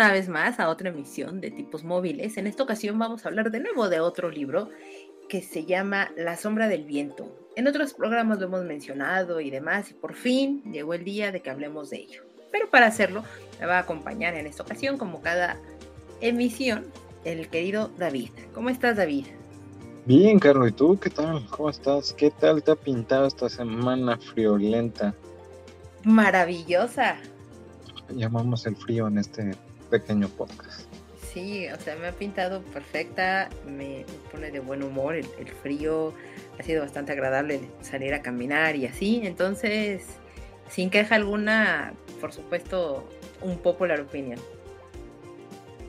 Una vez más a otra emisión de tipos móviles. En esta ocasión vamos a hablar de nuevo de otro libro que se llama La sombra del viento. En otros programas lo hemos mencionado y demás y por fin llegó el día de que hablemos de ello. Pero para hacerlo me va a acompañar en esta ocasión como cada emisión el querido David. ¿Cómo estás David? Bien, Carlos, ¿y tú qué tal? ¿Cómo estás? ¿Qué tal te ha pintado esta semana friolenta? Maravillosa llamamos el frío en este pequeño podcast. Sí, o sea, me ha pintado perfecta, me pone de buen humor el, frío, ha sido bastante agradable salir a caminar y así, entonces, sin queja alguna, por supuesto, un popular opinion.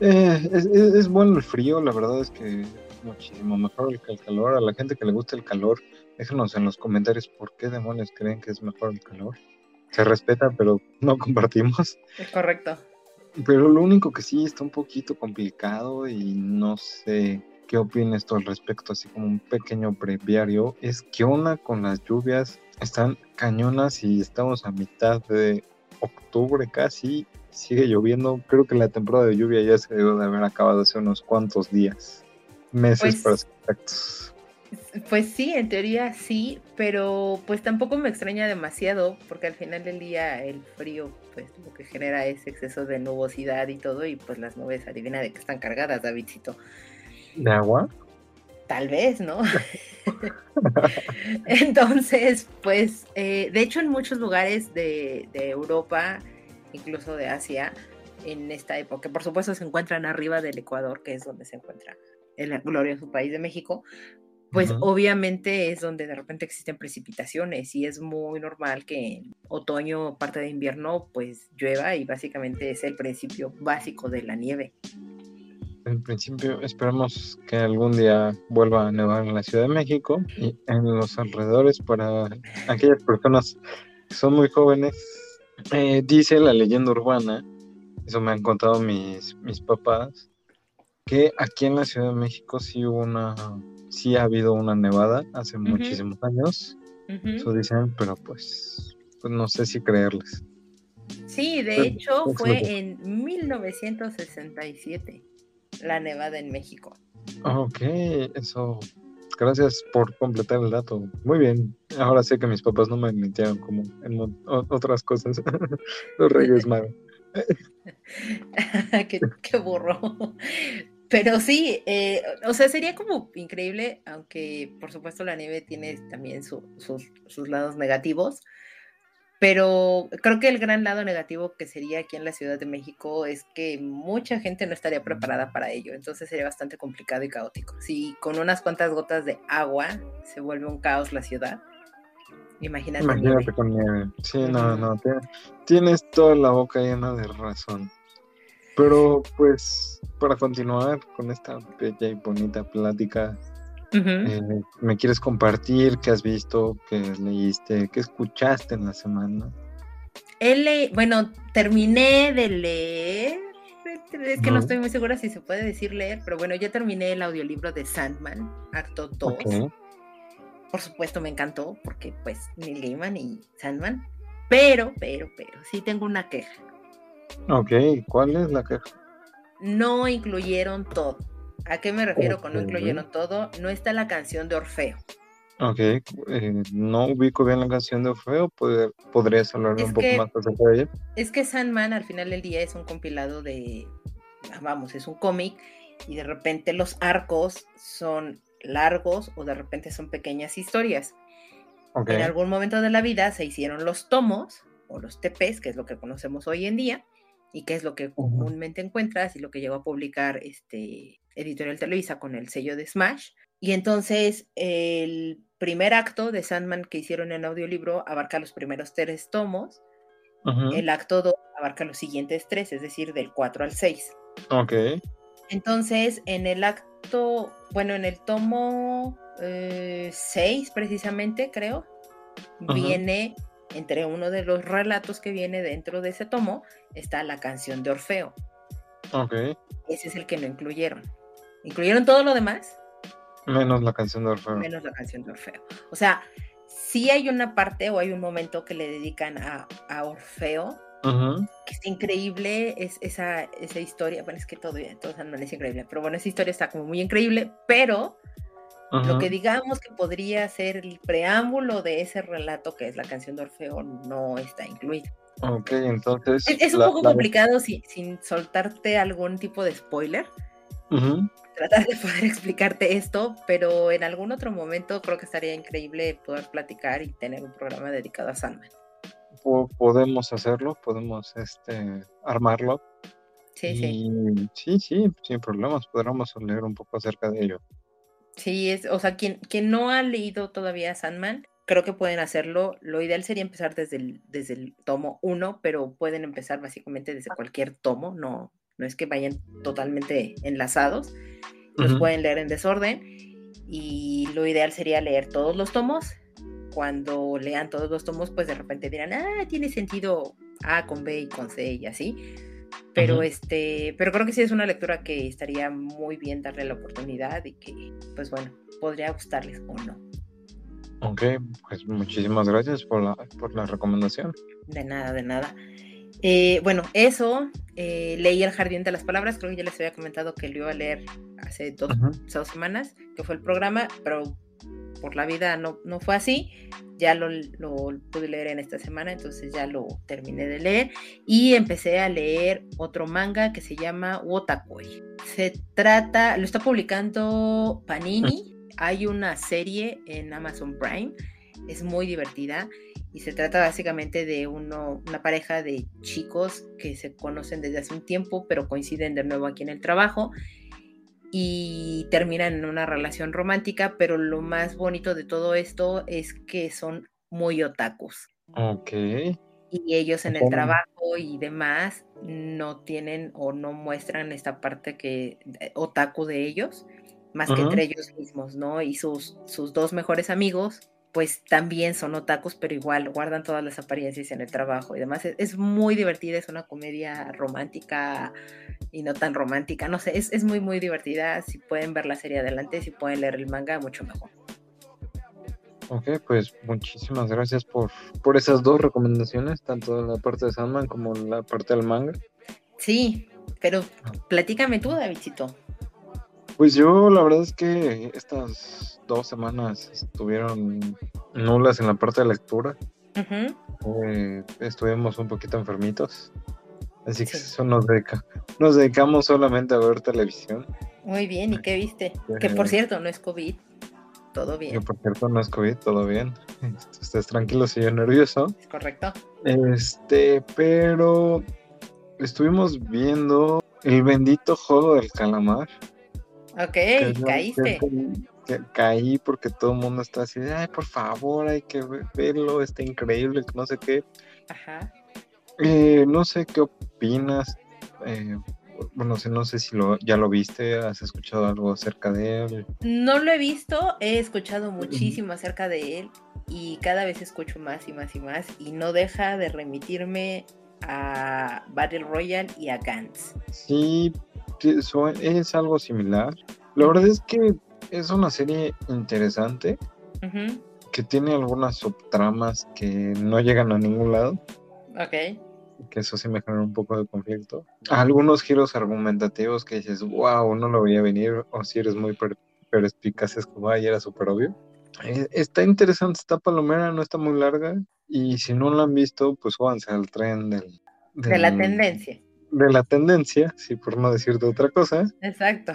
Eh, es, bueno el frío, la verdad es que muchísimo mejor que el calor. A la gente que le gusta el calor, déjenos en los comentarios por qué demonios creen que es mejor el calor se respeta, pero no compartimos. Es correcto. Pero lo único que sí está un poquito complicado y no sé qué opinas tú al respecto, así como un pequeño breviario, es que una con las lluvias están cañonas y estamos a mitad de octubre casi, sigue lloviendo, creo que la temporada de lluvia ya se debe de haber acabado hace unos cuantos días, meses pues, para ser exactos. Pues sí, en teoría sí, pero pues tampoco me extraña demasiado, porque al final del día el frío, pues lo que genera es exceso de nubosidad y todo, y pues las nubes, adivina de que están cargadas, Davidcito. ¿De agua? Tal vez, ¿no? Entonces, pues, eh, de hecho en muchos lugares de, de Europa, incluso de Asia, en esta época, por supuesto se encuentran arriba del Ecuador, que es donde se encuentra el glorioso país de México, pues obviamente es donde de repente existen precipitaciones y es muy normal que en otoño, parte de invierno, pues llueva y básicamente es el principio básico de la nieve. En principio esperamos que algún día vuelva a nevar en la Ciudad de México y en los alrededores para aquellas personas que son muy jóvenes. Eh, dice la leyenda urbana, eso me han contado mis, mis papás, que aquí en la Ciudad de México sí hubo una sí ha habido una nevada hace muchísimos años. Eso dicen, pero pues, pues, no sé si creerles. Sí, de hecho fue en 1967 la nevada en México. Ok, eso. Gracias por completar el dato. Muy bien. Ahora sé que mis papás no me mintieron como en otras cosas. Los Reyes Magos. qué, qué burro. Pero sí, eh, o sea, sería como increíble, aunque por supuesto la nieve tiene también sus, lados negativos, pero creo que el gran lado negativo que sería aquí en la Ciudad de México es que mucha gente no estaría preparada para ello, entonces sería bastante complicado y caótico. Si con unas cuantas gotas de agua se vuelve un caos la ciudad, imagínate. Imagínate con nieve. Sí, no, no, tienes toda la boca llena de razón. Pero pues para continuar con esta bella y bonita plática, eh, ¿me quieres compartir qué has visto, qué leíste, qué escuchaste en la semana? bueno, terminé de leer, es que no. estoy muy segura si se puede decir leer, pero bueno, ya terminé el audiolibro de Sandman, acto 2. Por supuesto me encantó, porque pues ni Gaiman y Sandman, pero, pero, pero, sí tengo una queja. Ok, ¿cuál es la queja? No incluyeron todo. ¿A qué me refiero con no incluyeron todo? No está la canción de Orfeo. Ok, eh, no ubico bien la canción de Orfeo, ¿podrías hablarme un poco más acerca de ella? Es que Sandman al final del día es un compilado de, vamos, es un cómic y de repente los arcos son largos o de repente son pequeñas historias. En algún momento de la vida se hicieron los tomos o los TPs, que es lo que conocemos hoy en día, y que es lo que comúnmente encuentras y lo que llegó a publicar este Editorial Televisa con el sello de Smash. Y entonces el primer acto de Sandman que hicieron en audiolibro abarca los primeros tres tomos. El acto 2 abarca los siguientes tres, es decir, del 4 al 6. Ok. Entonces, en el relato, bueno, en el tomo 6 eh, precisamente, creo, viene, entre uno de los relatos que viene dentro de ese tomo, está la canción de Orfeo. Ok. Ese es el que no incluyeron. ¿Incluyeron todo lo demás? Menos la canción de Orfeo. Menos la canción de Orfeo. O sea, sí hay una parte o hay un momento que le dedican a, Orfeo, que es increíble, es esa, esa historia, bueno, es que todo, todo no es increíble, pero bueno, esa historia está como muy increíble, pero lo que digamos que podría ser el preámbulo de ese relato, que es la canción de Orfeo, no está incluido. Ok, entonces... Es, un poco complicado sin soltarte algún tipo de spoiler tratar de poder explicarte esto, pero en algún otro momento creo que estaría increíble poder platicar y tener un programa dedicado a Sandman. podemos hacerlo, podemos este, armarlo. Sí, sí. Sí, sí, sin problemas, podríamos leer un poco acerca de ello. Sí, es, o sea, quien, quien no ha leído todavía Sandman, creo que pueden hacerlo. Lo ideal sería empezar desde el, desde el tomo 1, pero pueden empezar básicamente desde cualquier tomo, no, no es que vayan totalmente enlazados, los pueden leer en desorden y lo ideal sería leer todos los tomos. Cuando lean todos los tomos, pues de repente dirán, ah, tiene sentido A con B y con C y así. Pero este, pero creo que sí es una lectura que estaría muy bien darle la oportunidad y que, pues bueno, podría gustarles o no. Ok, pues muchísimas gracias por la, por la recomendación. De nada, de nada. Eh, bueno, eso, eh, leí El Jardín de las Palabras, creo que ya les había comentado que lo iba a leer hace dos, semanas, que fue el programa, pero por la vida no, no fue así, ya lo, pude leer en esta semana, entonces ya lo terminé de leer y empecé a leer otro manga que se llama Wotakoi. Se trata, lo está publicando Panini, hay una serie en Amazon Prime, es muy divertida y se trata básicamente de uno, una pareja de chicos que se conocen desde hace un tiempo, pero coinciden de nuevo aquí en el trabajo y terminan en una relación romántica, pero lo más bonito de todo esto es que son muy otakus. Ok. Y ellos en el trabajo y demás no tienen o no muestran esta parte que eh, otaku de ellos, más que entre ellos mismos, ¿no? Y sus, sus dos mejores amigos pues también son otakus, pero igual guardan todas las apariencias en el trabajo y demás. Es, muy divertida, es una comedia romántica y no tan romántica, no sé, es, muy, muy divertida. Si pueden ver la serie adelante, si pueden leer el manga, mucho mejor. Ok, pues muchísimas gracias por, por esas dos recomendaciones, tanto la parte de Sandman como la parte del manga. Sí, pero platícame tú, Davidcito. Pues yo la verdad es que estas dos semanas estuvieron nulas en la parte de lectura. Eh, estuvimos un poquito enfermitos. Así que eso nos, dedica, nos dedicamos solamente a ver televisión. Muy bien, ¿y qué viste? que por cierto, no es COVID. Todo bien. Que por cierto, no es COVID, todo bien. Estés tranquilo, si yo nervioso. Correcto. Este, pero estuvimos viendo el bendito juego del calamar. Ok, caíste. caí porque todo el mundo está así ay, por favor, hay que verlo, está increíble, no sé qué. Ajá. Eh, no sé qué opinas. Eh, bueno, no sé si lo, ya lo viste, has escuchado algo acerca de él. No lo he visto, he escuchado muchísimo acerca de él y cada vez escucho más y más y más y no deja de remitirme a Battle Royale y a Gantz. Sí, es algo similar. La verdad es que es una serie interesante que tiene algunas subtramas que no llegan a ningún lado. Ok. Que eso sí me genera un poco de conflicto. Algunos giros argumentativos que dices, wow, no lo veía venir, o si eres muy perspicaz, es como, ay, era súper obvio. Eh, está interesante, está palomera, no está muy larga. Y si no la han visto, pues súbanse al tren del, de la tendencia de la tendencia, sí, por no decirte otra cosa. Exacto.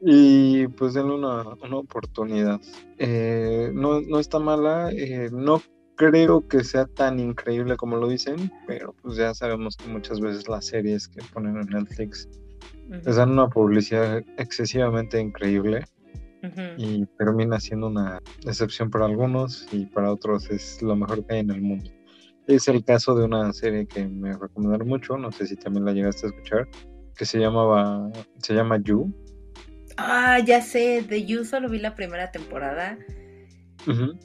Y pues denle una, oportunidad. Eh, no, no, está mala, eh, no creo que sea tan increíble como lo dicen, pero pues ya sabemos que muchas veces las series que ponen en Netflix les dan una publicidad excesivamente increíble y termina siendo una excepción para algunos y para otros es lo mejor que hay en el mundo. Es el caso de una serie que me recomendaron mucho, no sé si también la llegaste a escuchar, que se llamaba, se llama You. Ah, ya sé, de You solo vi la primera temporada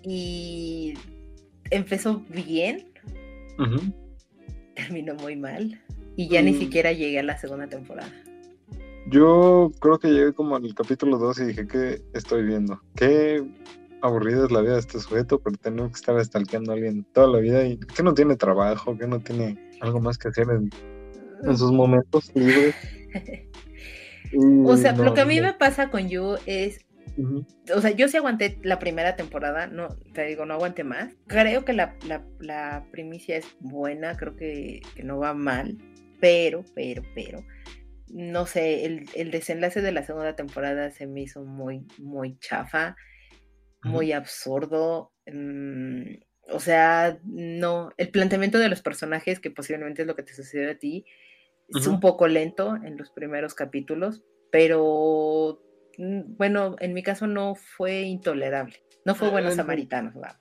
y empezó bien, terminó muy mal y ya ni Mm. siquiera llegué a la segunda temporada. Yo creo que llegué como al capítulo 2 y dije, ¿qué estoy viendo? Qué aburrida es la vida de este sujeto por tener que estar stalkeando a alguien toda la vida y que no tiene trabajo, que no tiene algo más que hacer en, en sus momentos libres. Y O sea, no, lo que a mí no. me pasa con You es, o sea, yo sí aguanté la primera temporada, no, te digo, no aguanté más. Creo que la, la- la primicia es buena, creo que, que no va mal, pero, pero, pero, no sé, el, el desenlace de la segunda temporada se me hizo muy, muy chafa, muy absurdo. mm, o sea, no, el planteamiento de los personajes, que posiblemente es lo que te sucedió a ti, es un poco lento en los primeros capítulos, pero mm, bueno, en mi caso no fue intolerable. No fue buenos Eh, samaritanos, vamos.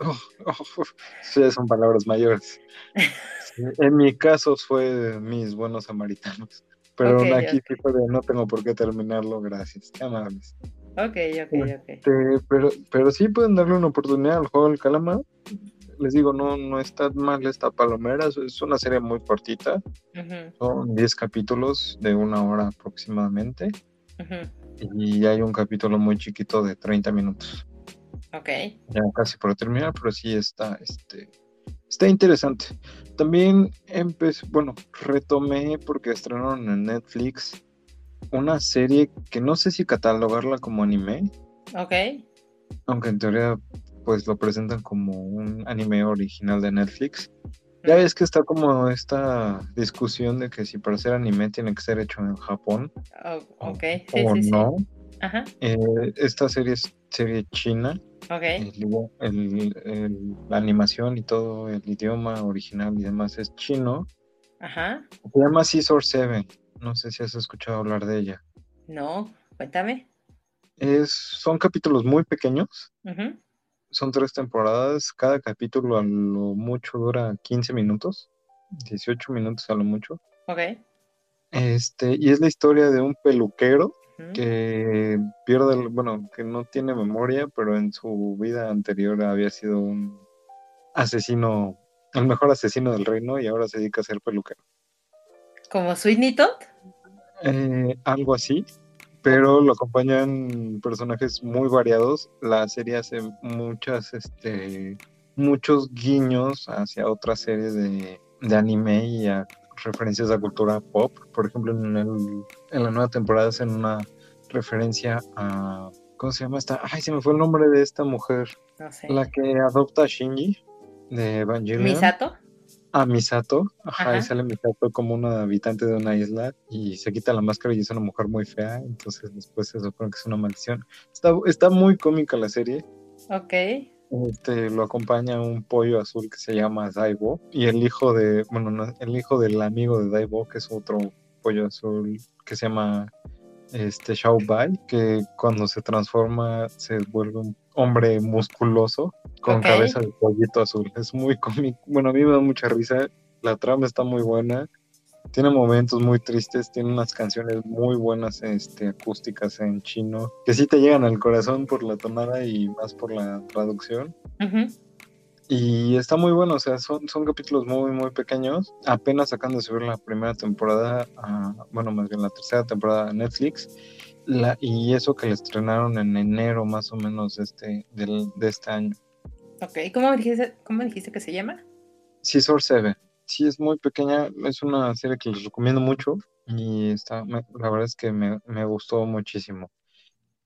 Oh, oh, sí, son palabras mayores. Sí, en mi caso fue mis buenos samaritanos. Pero aquí fue de no tengo por qué terminarlo, gracias. Qué amables. Ok, ok, ok. Este, pero, pero sí pueden darle una oportunidad al juego del calamar. Les digo, no, no está mal esta palomera. Es- una serie muy cortita. Son 10 capítulos de una hora aproximadamente. Y hay un capítulo muy chiquito de 30 minutos. Ok. Ya casi por terminar, pero sí está, este, está interesante. También empecé, bueno, retomé porque estrenaron en Netflix una serie que no sé si catalogarla como anime, Ok. aunque en teoría pues lo presentan como un anime original de Netflix. Ya ves que está como esta discusión de que si para ser anime tiene que ser hecho en Japón Oh, o, ok. Sí, o sí, sí. no. Ajá. Eh, esta serie es serie china Ok. el idioma- el- el- la animación y todo el idioma original y demás es chino. Ajá. Se llama Scissor Seven. No sé si has escuchado hablar de ella. No, cuéntame. Es, son capítulos muy pequeños. Son tres temporadas. Cada capítulo a lo mucho dura 15 minutos. 18 minutos a lo mucho. Ok. Este, y es la historia de un peluquero que pierde, el- bueno, que no tiene memoria, pero en su vida anterior había sido un asesino, el mejor asesino del reino y ahora se dedica a ser peluquero. ¿Como Sweeney Todd? Eh, algo así, pero lo acompañan personajes muy variados. La serie hace muchas, este, muchos guiños hacia otras series de, de anime y a referencias a cultura pop. Por ejemplo, en, el- en la nueva temporada hacen una referencia a, ¿cómo se llama esta? Ay, se me fue el nombre de esta mujer, No sé. la que adopta a Shinji de Evangelion. ¿Misato? A Misato, ajá, y sale Misato como una habitante de una isla y se quita la máscara y es una mujer muy fea, entonces después se supone que es una maldición. Está, está muy cómica la serie, Ok. este, lo acompaña un pollo azul que se llama Daibo y el hijo de, bueno, no, el hijo del amigo de Daibo, que es otro pollo azul que se llama este Xiao Bai, que cuando se transforma se vuelve un hombre musculoso con cabeza de pollito azul. Es muy cómico. Bueno, a mí me da mucha risa. La trama está muy buena. Tiene momentos muy tristes, tiene unas canciones muy buenas este, acústicas en chino, que sí te llegan al corazón por la tonada y más por la traducción. Y está muy bueno, o sea, son, son capítulos muy, muy pequeños. Apenas acaban de subir la primera temporada, a- bueno, más bien la tercera temporada a Netflix. La, y eso que la estrenaron en enero más o menos de este, del, de este año. Ok. ¿Cómo dijiste, ¿Cómo dijiste que se llama? Scissor Seven. Sí, es muy pequeña, es una serie que les recomiendo mucho y está, me- la verdad es que me, me gustó muchísimo.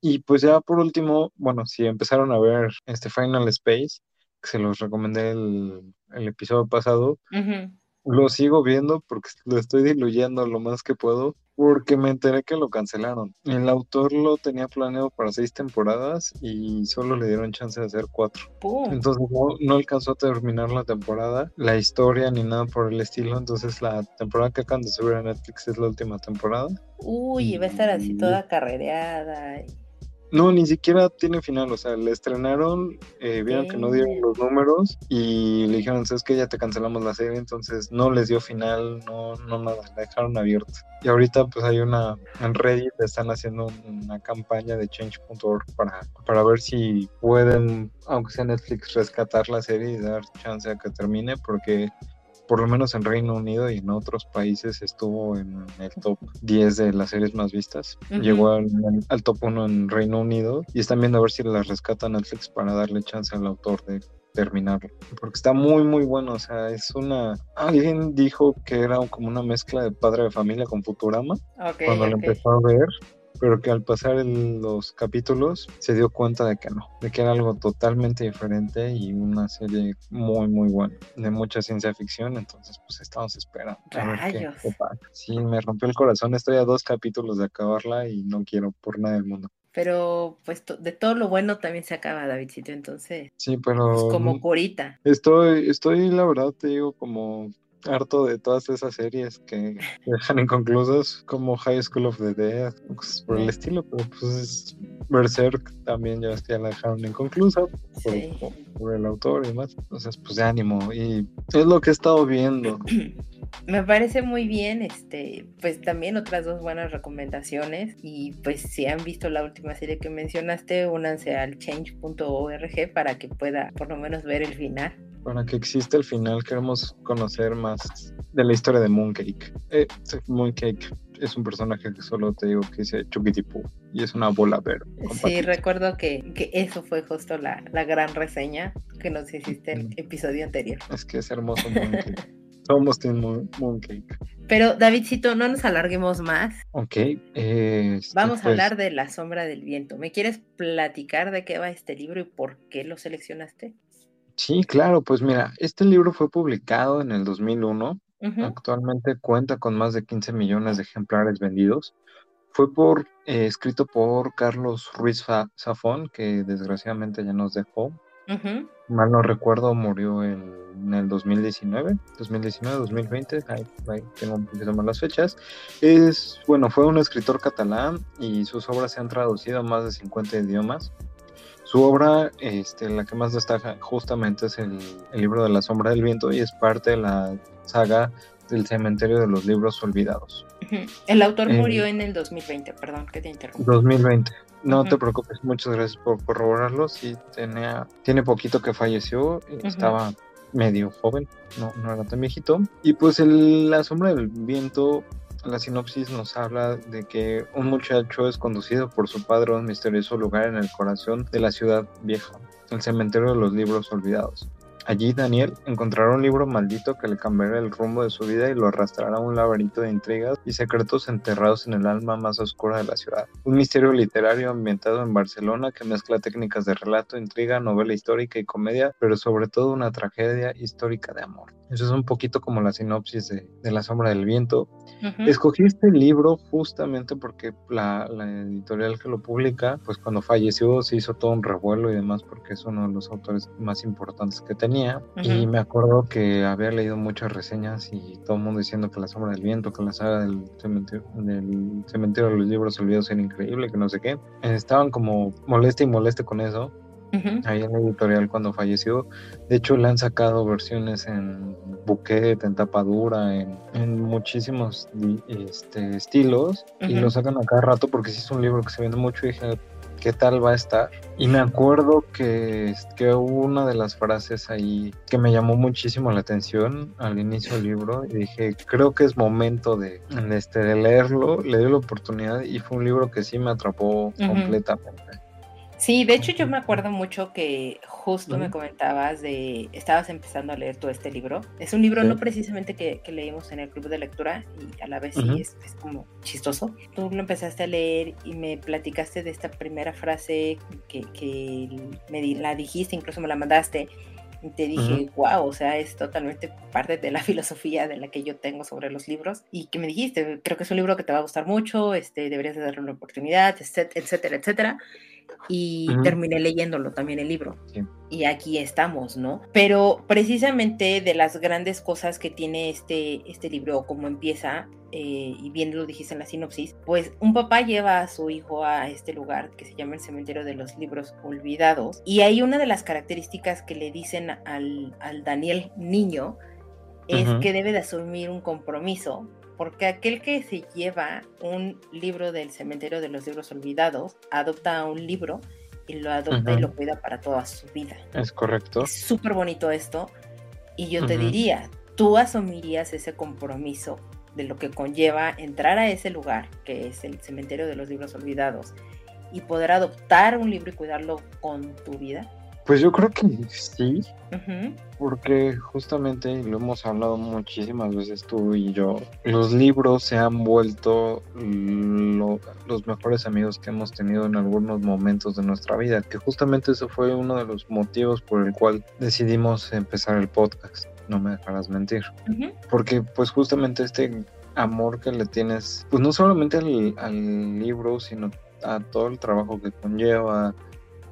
Y pues ya por último, bueno, si empezaron a ver este Final Space, que se los recomendé el, el episodio pasado, lo sigo viendo porque lo estoy diluyendo lo más que puedo, porque me enteré que lo cancelaron. El autor lo tenía planeado para seis temporadas y solo le dieron chance de hacer cuatro. Entonces no, no alcanzó a terminar la temporada, la historia ni nada por el estilo. Entonces la temporada que acaban de subir a Netflix es la última temporada. Uy, va a estar así toda carrereada. y- No, ni siquiera tiene final, o sea, le estrenaron, eh, vieron que no dieron los números y le dijeron, es que ya te cancelamos la serie, entonces no les dio final, no, no nada, la dejaron abierta. Y ahorita pues hay una, en Reddit están haciendo una campaña de change.org para, para ver si pueden, aunque sea Netflix, rescatar la serie y dar chance a que termine, porque por lo menos en Reino Unido y en otros países estuvo en el top 10 de las series más vistas. Llegó al, top 1 en Reino Unido y están viendo a ver si la rescata Netflix para darle chance al autor de terminarlo. Porque está muy, muy bueno. O sea, es una. Alguien dijo que era como una mezcla de padre de familia con Futurama. cuando lo empezó a ver pero que al pasar los capítulos se dio cuenta de que no, de que era algo totalmente diferente y una serie muy muy buena, de mucha ciencia ficción, entonces pues estamos esperando. Rayos. sí, me rompió el corazón, estoy a dos capítulos de acabarla y no quiero por nada del mundo. Pero pues de todo lo bueno también se acaba, Davidcito, entonces. Sí, pero. Es como curita. Estoy, estoy, la verdad, te digo, como harto de todas esas series que dejan inconclusas, como High School of the Dead, pues, por el estilo, pero pues Berserk también ya, la dejaron inconclusa por, por, el autor y demás. Entonces, pues de ánimo. Y es lo que he estado viendo. Me parece muy bien, este, pues también otras dos buenas recomendaciones y pues si han visto la última serie que mencionaste, únanse al change.org para que pueda por lo menos ver el final para que exista el final, queremos conocer más de la historia de Mooncake. Eh, Mooncake es un personaje que solo te digo que dice Chukitipu y es una bola verde. Sí, recuerdo que, que, eso fue justo la, la, gran reseña que nos hiciste en el episodio anterior. Es que es hermoso Mooncake. Somos Team Mooncake. Pero Davidcito, no nos alarguemos más. Ok. Este, Vamos a pues hablar de La sombra del viento. ¿Me quieres platicar de qué va este libro y por qué lo seleccionaste? Sí, claro, pues mira, este libro fue publicado en el 2001, actualmente cuenta con más de 15 millones de ejemplares vendidos. Fue por, eh, escrito por Carlos Ruiz Zafón, que desgraciadamente ya nos dejó. Mal no recuerdo, murió en, el 2019, 2019, 2020, ahí, tengo un poquito más las fechas. Es, bueno, fue un escritor catalán y sus obras se han traducido a más de 50 idiomas. Su obra, este, la que más destaca justamente es el, libro de la sombra del viento y es parte de la saga del cementerio de los libros olvidados. El autor eh, murió en el 2020, perdón que te interrumpa. 2020. No te preocupes, muchas gracias por corroborarlo. Sí, tenía, tiene poquito que falleció, estaba medio joven, no, no era tan viejito. Y pues el, la sombra del viento la sinopsis nos habla de que un muchacho es conducido por su padre a un misterioso lugar en el corazón de la ciudad vieja, el cementerio de los libros olvidados. Allí Daniel encontrará un libro maldito que le cambiará el rumbo de su vida y lo arrastrará a un laberinto de intrigas y secretos enterrados en el alma más oscura de la ciudad. Un misterio literario ambientado en Barcelona que mezcla técnicas de relato, intriga, novela histórica y comedia, pero sobre todo una tragedia histórica de amor. Eso es un poquito como la sinopsis de, La sombra del viento. Escogí este libro justamente porque la, editorial que lo publica, pues cuando falleció se hizo todo un revuelo y demás porque es uno de los autores más importantes que tenía. Y me acuerdo que había leído muchas reseñas y todo el mundo diciendo que La sombra del viento, que la saga del cementerio, del cementerio de los libros olvidados era increíble, que no sé qué. Estaban como molesta y molesta con eso ahí en la editorial cuando falleció. De hecho, le han sacado versiones en buquet, en tapadura, en, en muchísimos este, estilos y lo sacan a cada rato porque sí es un libro que se vende mucho y dije, ¿qué tal va a estar? Y me acuerdo que, que una de las frases ahí que me llamó muchísimo la atención al inicio del libro y dije, creo que es momento de, este, de leerlo, le di la oportunidad y fue un libro que sí me atrapó completamente. Sí, de hecho yo me acuerdo mucho que justo me comentabas de, estabas empezando a leer todo este libro. Es un libro no precisamente que, leímos en el club de lectura y a la vez sí es, como chistoso. Tú lo empezaste a leer y me platicaste de esta primera frase que, que me la dijiste, incluso me la mandaste. Y te dije, wow, o sea, es totalmente parte de la filosofía de la que yo tengo sobre los libros. Y que me dijiste, creo que es un libro que te va a gustar mucho, este, deberías de darle una oportunidad, etcétera, etcétera. Y terminé leyéndolo también el libro. Y aquí estamos, ¿no? Pero precisamente de las grandes cosas que tiene este, este libro, o cómo empieza, eh, y bien lo dijiste en la sinopsis, pues un papá lleva a su hijo a este lugar que se llama el cementerio de los libros olvidados. Y hay una de las características que le dicen al, al Daniel niño, es que debe de asumir un compromiso porque aquel que se lleva un libro del cementerio de los libros olvidados, adopta un libro y lo adopta y lo cuida para toda su vida. Es correcto. Es súper bonito esto. Y yo te diría, tú asumirías ese compromiso de lo que conlleva entrar a ese lugar, que es el cementerio de los libros olvidados, y poder adoptar un libro y cuidarlo con tu vida. Pues yo creo que sí, porque justamente lo hemos hablado muchísimas veces tú y yo, los libros se han vuelto los mejores amigos que hemos tenido en algunos momentos de nuestra vida, que justamente eso fue uno de los motivos por el cual decidimos empezar el podcast, no me dejarás mentir, porque pues justamente este amor que le tienes, pues no solamente al, al libro, sino a todo el trabajo que conlleva,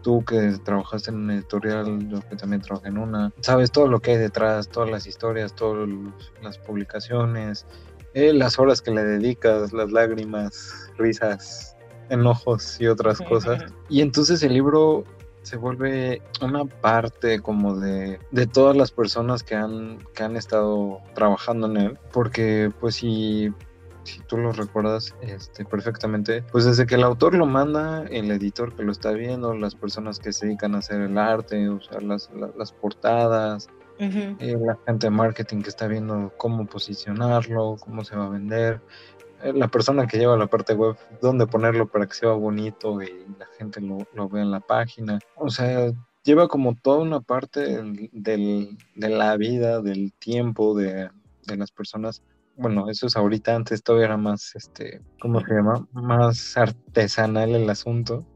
tú que trabajaste en una editorial, yo que también trabajé en una, sabes todo lo que hay detrás, todas las historias, todas las publicaciones, eh, las horas que le dedicas, las lágrimas, risas, enojos y otras cosas. Y entonces el libro se vuelve una parte como de, de todas las personas que han, que han estado trabajando en él, porque pues si si tú lo recuerdas este, perfectamente, pues desde que el autor lo manda, el editor que lo está viendo, las personas que se dedican a hacer el arte, usar las, las, portadas, eh, la gente de marketing que está viendo cómo posicionarlo, cómo se va a vender, eh, la persona que lleva la parte web, dónde ponerlo para que sea bonito y la gente lo, lo vea en la página. O sea, lleva como toda una parte del, de la vida, del tiempo de, de las personas bueno, eso es ahorita, antes todavía era más, este, ¿cómo se llama? Más artesanal el asunto.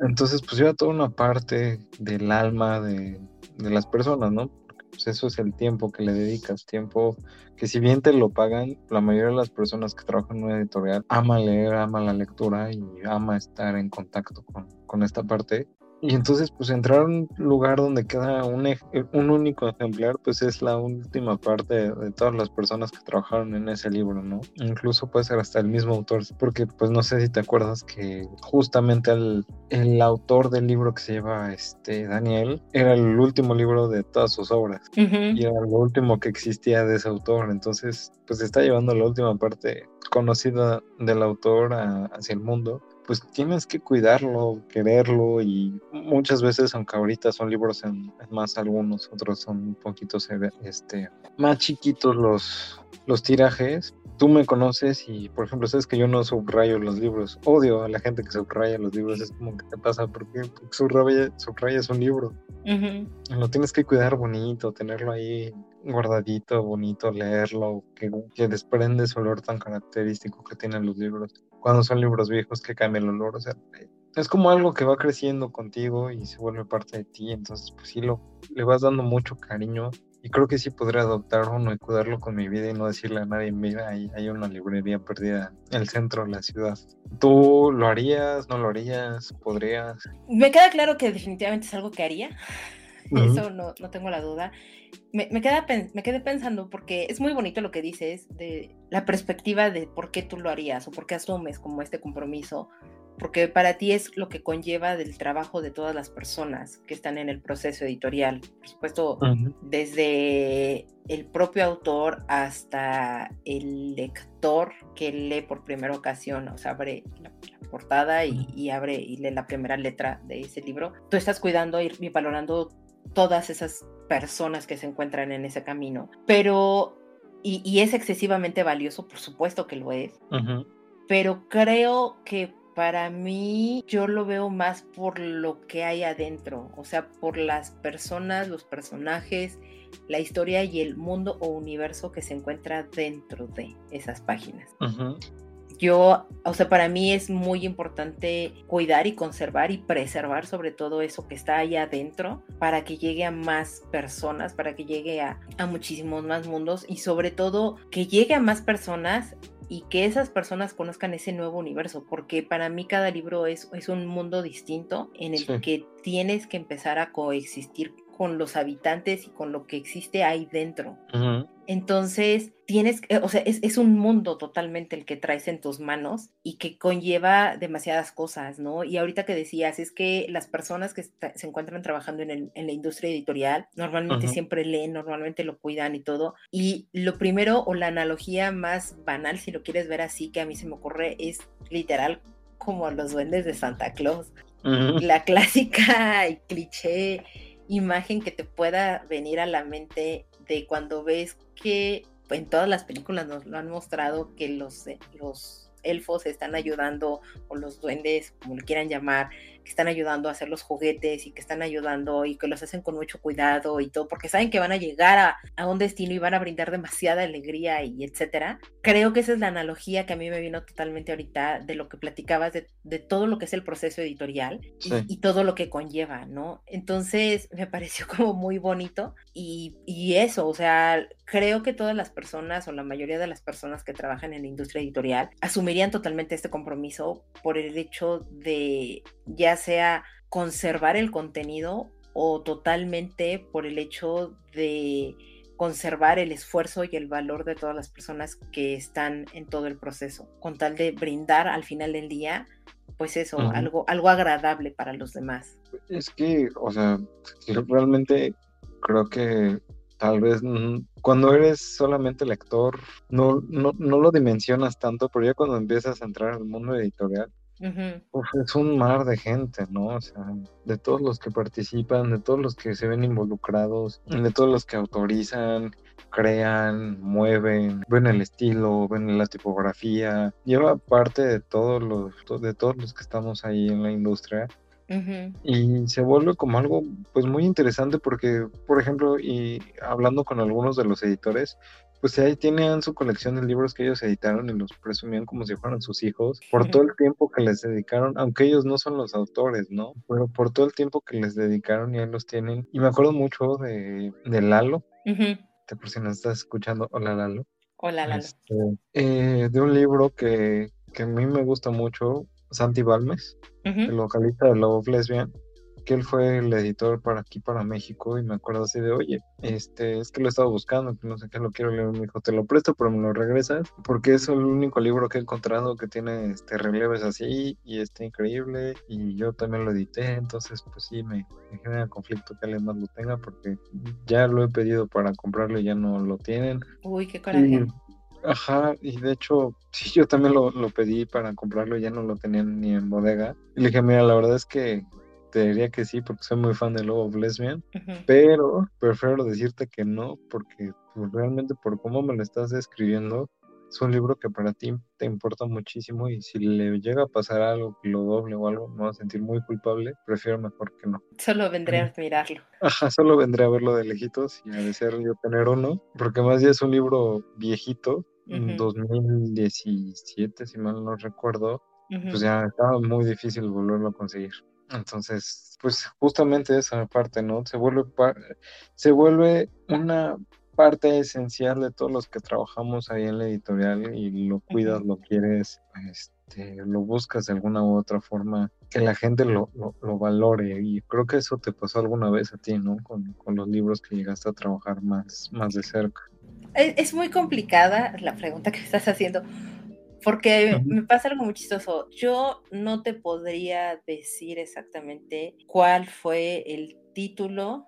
Entonces, pues lleva toda una parte del alma de, las personas, ¿no? Pues eso es el tiempo que le dedicas, tiempo que si bien te lo pagan, la mayoría de las personas que trabajan en una editorial ama leer, ama la lectura y ama estar en contacto con, con esta parte. Y entonces, pues entrar a un lugar donde queda un, un único ejemplar, pues es la última parte de, todas las personas que trabajaron en ese libro, ¿no? Incluso puede ser hasta el mismo autor, porque pues no sé si te acuerdas que justamente el, el autor del libro que se lleva este Daniel era el último libro de todas sus obras. Y era lo último que existía de ese autor, entonces pues está llevando la última parte conocida del autor hacia el mundo pues tienes que cuidarlo, quererlo y muchas veces, aunque ahorita son libros en, más algunos, otros son un poquito este, más chiquitos los, los tirajes. Tú me conoces y, por ejemplo, sabes que yo no subrayo los libros. Odio a la gente que subraya los libros. Es como que te pasa porque subraya, subrayas un libro. Lo tienes que cuidar bonito, tenerlo ahí guardadito, bonito, leerlo, que, que desprende ese olor tan característico que tienen los libros cuando son libros viejos que cambia el olor, o sea, es como algo que va creciendo contigo y se vuelve parte de ti, entonces pues sí lo, le vas dando mucho cariño y creo que sí podría adoptar uno y cuidarlo con mi vida y no decirle a nadie, mira, ahí hay una librería perdida en el centro de la ciudad. ¿Tú lo harías, no lo harías, podrías? Me queda claro que definitivamente es algo que haría, eso no, no tengo la duda me, me, queda, me quedé pensando porque es muy bonito lo que dices de la perspectiva de por qué tú lo harías o por qué asumes como este compromiso, porque para ti es lo que conlleva del trabajo de todas las personas que están en el proceso editorial. Por supuesto, desde el propio autor hasta el lector que lee por primera ocasión, o sea, abre la, portada y, y, abre y lee la primera letra de ese libro. Tú estás cuidando y valorando todas esas personas que se encuentran en ese camino. Pero, y, es excesivamente valioso, por supuesto que lo es, pero creo que para mí yo lo veo más por lo que hay adentro, o sea, por las personas, los personajes, la historia y el mundo o universo que se encuentra dentro de esas páginas yo, o sea, para mí es muy importante cuidar y conservar y preservar sobre todo eso que está ahí adentro para que llegue a más personas, para que llegue a, muchísimos más mundos y sobre todo que llegue a más personas y que esas personas conozcan ese nuevo universo, porque para mí cada libro es, es un mundo distinto en el que tienes que empezar a coexistir con los habitantes y con lo que existe ahí dentro. Entonces, tienes, o sea, es, un mundo totalmente el que traes en tus manos y que conlleva demasiadas cosas, ¿no? Y ahorita que decías, es que las personas que se encuentran trabajando en, la industria editorial normalmente siempre leen, normalmente lo cuidan y todo. Y lo primero o la analogía más banal, si lo quieres ver así, que a mí se me ocurre, es literal como los duendes de Santa Claus. La clásica y cliché imagen que te pueda venir a la mente de cuando ves que en todas las películas nos lo han mostrado que los, eh, los elfos están ayudando o los duendes, como le quieran llamar, que están ayudando a hacer los juguetes y que están ayudando y que los hacen con mucho cuidado y todo, porque saben que van a llegar a, a un destino y van a brindar demasiada alegría y etcétera. Creo que esa es la analogía que a mí me vino totalmente ahorita de lo que platicabas de, de todo lo que es el proceso editorial y, todo lo que conlleva, ¿no? Entonces me pareció como muy bonito y, y eso, o sea, creo que todas las personas o la mayoría de las personas que trabajan en la industria editorial asumirían totalmente este compromiso por el hecho de ya sea conservar el contenido o totalmente por el hecho de conservar el esfuerzo y el valor de todas las personas que están en todo el proceso, con tal de brindar al final del día, pues eso, algo, algo agradable para los demás. Es que, o sea, realmente creo que tal vez cuando eres solamente lector no, no, no lo dimensionas tanto, pero ya cuando empiezas a entrar al mundo editorial, es un mar de gente, ¿no? O sea, de todos los que participan, de todos los que se ven involucrados, de todos los que autorizan, crean, mueven, ven el estilo, ven la tipografía, lleva parte de todos los, de todos los que estamos ahí en la industria. Y se vuelve como algo pues muy interesante porque, por ejemplo, y hablando con algunos de los editores, pues ahí tienen su colección de libros que ellos editaron y los presumían como si fueran sus hijos, por todo el tiempo que les dedicaron, aunque ellos no son los autores, ¿no? Pero por todo el tiempo que les dedicaron y ahí los tienen. Y me acuerdo mucho de, de Lalo, te por si nos estás escuchando, hola Lalo. Hola Lalo. Este, eh, de un libro que, que, a mí me gusta mucho, Santi Balmes, el vocalista de Love Lesbian que él fue el editor para aquí, para México, y me acuerdo así de, oye, este, es que lo he estado buscando, que no sé qué lo quiero leer, me dijo, te lo presto, pero me lo regresas, porque es el único libro que he encontrado que tiene este relieves así, y está increíble, y yo también lo edité, entonces pues sí, me, genera conflicto que alguien más lo tenga, porque ya lo he pedido para comprarlo y ya no lo tienen. Uy, qué coraje. Ajá, y de hecho, sí, yo también lo, lo, pedí para comprarlo y ya no lo tenían ni en bodega. Y le dije, mira, la verdad es que te diría que sí porque soy muy fan de Love Lesbian, pero prefiero decirte que no porque pues, realmente por cómo me lo estás describiendo es un libro que para ti te importa muchísimo y si le llega a pasar algo que lo doble o algo me voy a sentir muy culpable, prefiero mejor que no. Solo vendré a mirarlo. Ajá, solo vendré a verlo de lejitos y a desear yo tener uno, porque más ya es un libro viejito, 2017 si mal no recuerdo, pues ya estaba muy difícil volverlo a conseguir. Entonces, pues justamente esa parte, ¿no? Se vuelve, se vuelve una parte esencial de todos los que trabajamos ahí en la editorial y lo cuidas, lo quieres, este, lo buscas de alguna u otra forma, que la gente lo, lo, valore. Y creo que eso te pasó alguna vez a ti, ¿no? Con, con los libros que llegaste a trabajar más, más de cerca. Es, muy complicada la pregunta que estás haciendo, porque me pasa algo muy chistoso. Yo no te podría decir exactamente cuál fue el título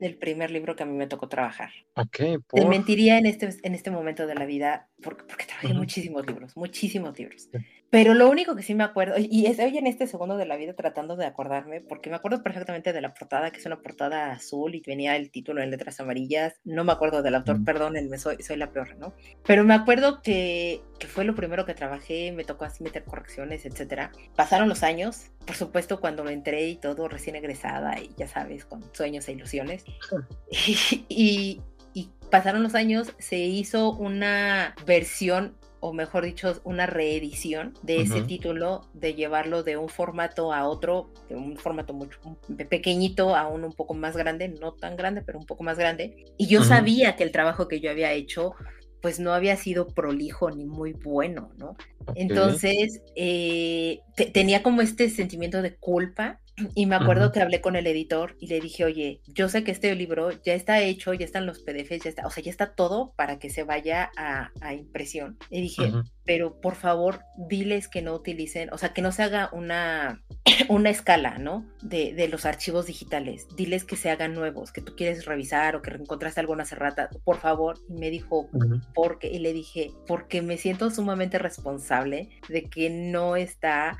del primer libro que a mí me tocó trabajar. Okay, Te mentiría en este, en este momento de la vida porque, porque trabajé muchísimos libros, muchísimos libros. Pero lo único que sí me acuerdo, y estoy en este segundo de la vida tratando de acordarme, porque me acuerdo perfectamente de la portada, que es una portada azul y venía el título en letras amarillas. No me acuerdo del autor, perdónenme, soy, soy la peor, ¿no? Pero me acuerdo que, que fue lo primero que trabajé, me tocó así meter correcciones, etcétera. Pasaron los años, por supuesto, cuando entré y todo recién egresada, y ya sabes, con sueños e ilusiones. y, y pasaron los años, se hizo una versión o mejor dicho, una reedición de ese título, de llevarlo de un formato a otro, de un formato mucho pequeñito a uno un poco más grande, no tan grande, pero un poco más grande. Y yo sabía que el trabajo que yo había hecho pues no había sido prolijo ni muy bueno, ¿no? Entonces, eh, tenía como este sentimiento de culpa y me acuerdo que hablé con el editor y le dije, oye, yo sé que este libro ya está hecho, ya están los PDFs, ya está, o sea, ya está todo para que se vaya a, impresión. Y dije, pero por favor, diles que no utilicen, o sea, que no se haga una, una escala, ¿no? De, de, los archivos digitales. Diles que se hagan nuevos, que tú quieres revisar o que encontraste alguna cerrata, por favor. Y me dijo, ¿por qué? Y le dije, porque me siento sumamente responsable de que no está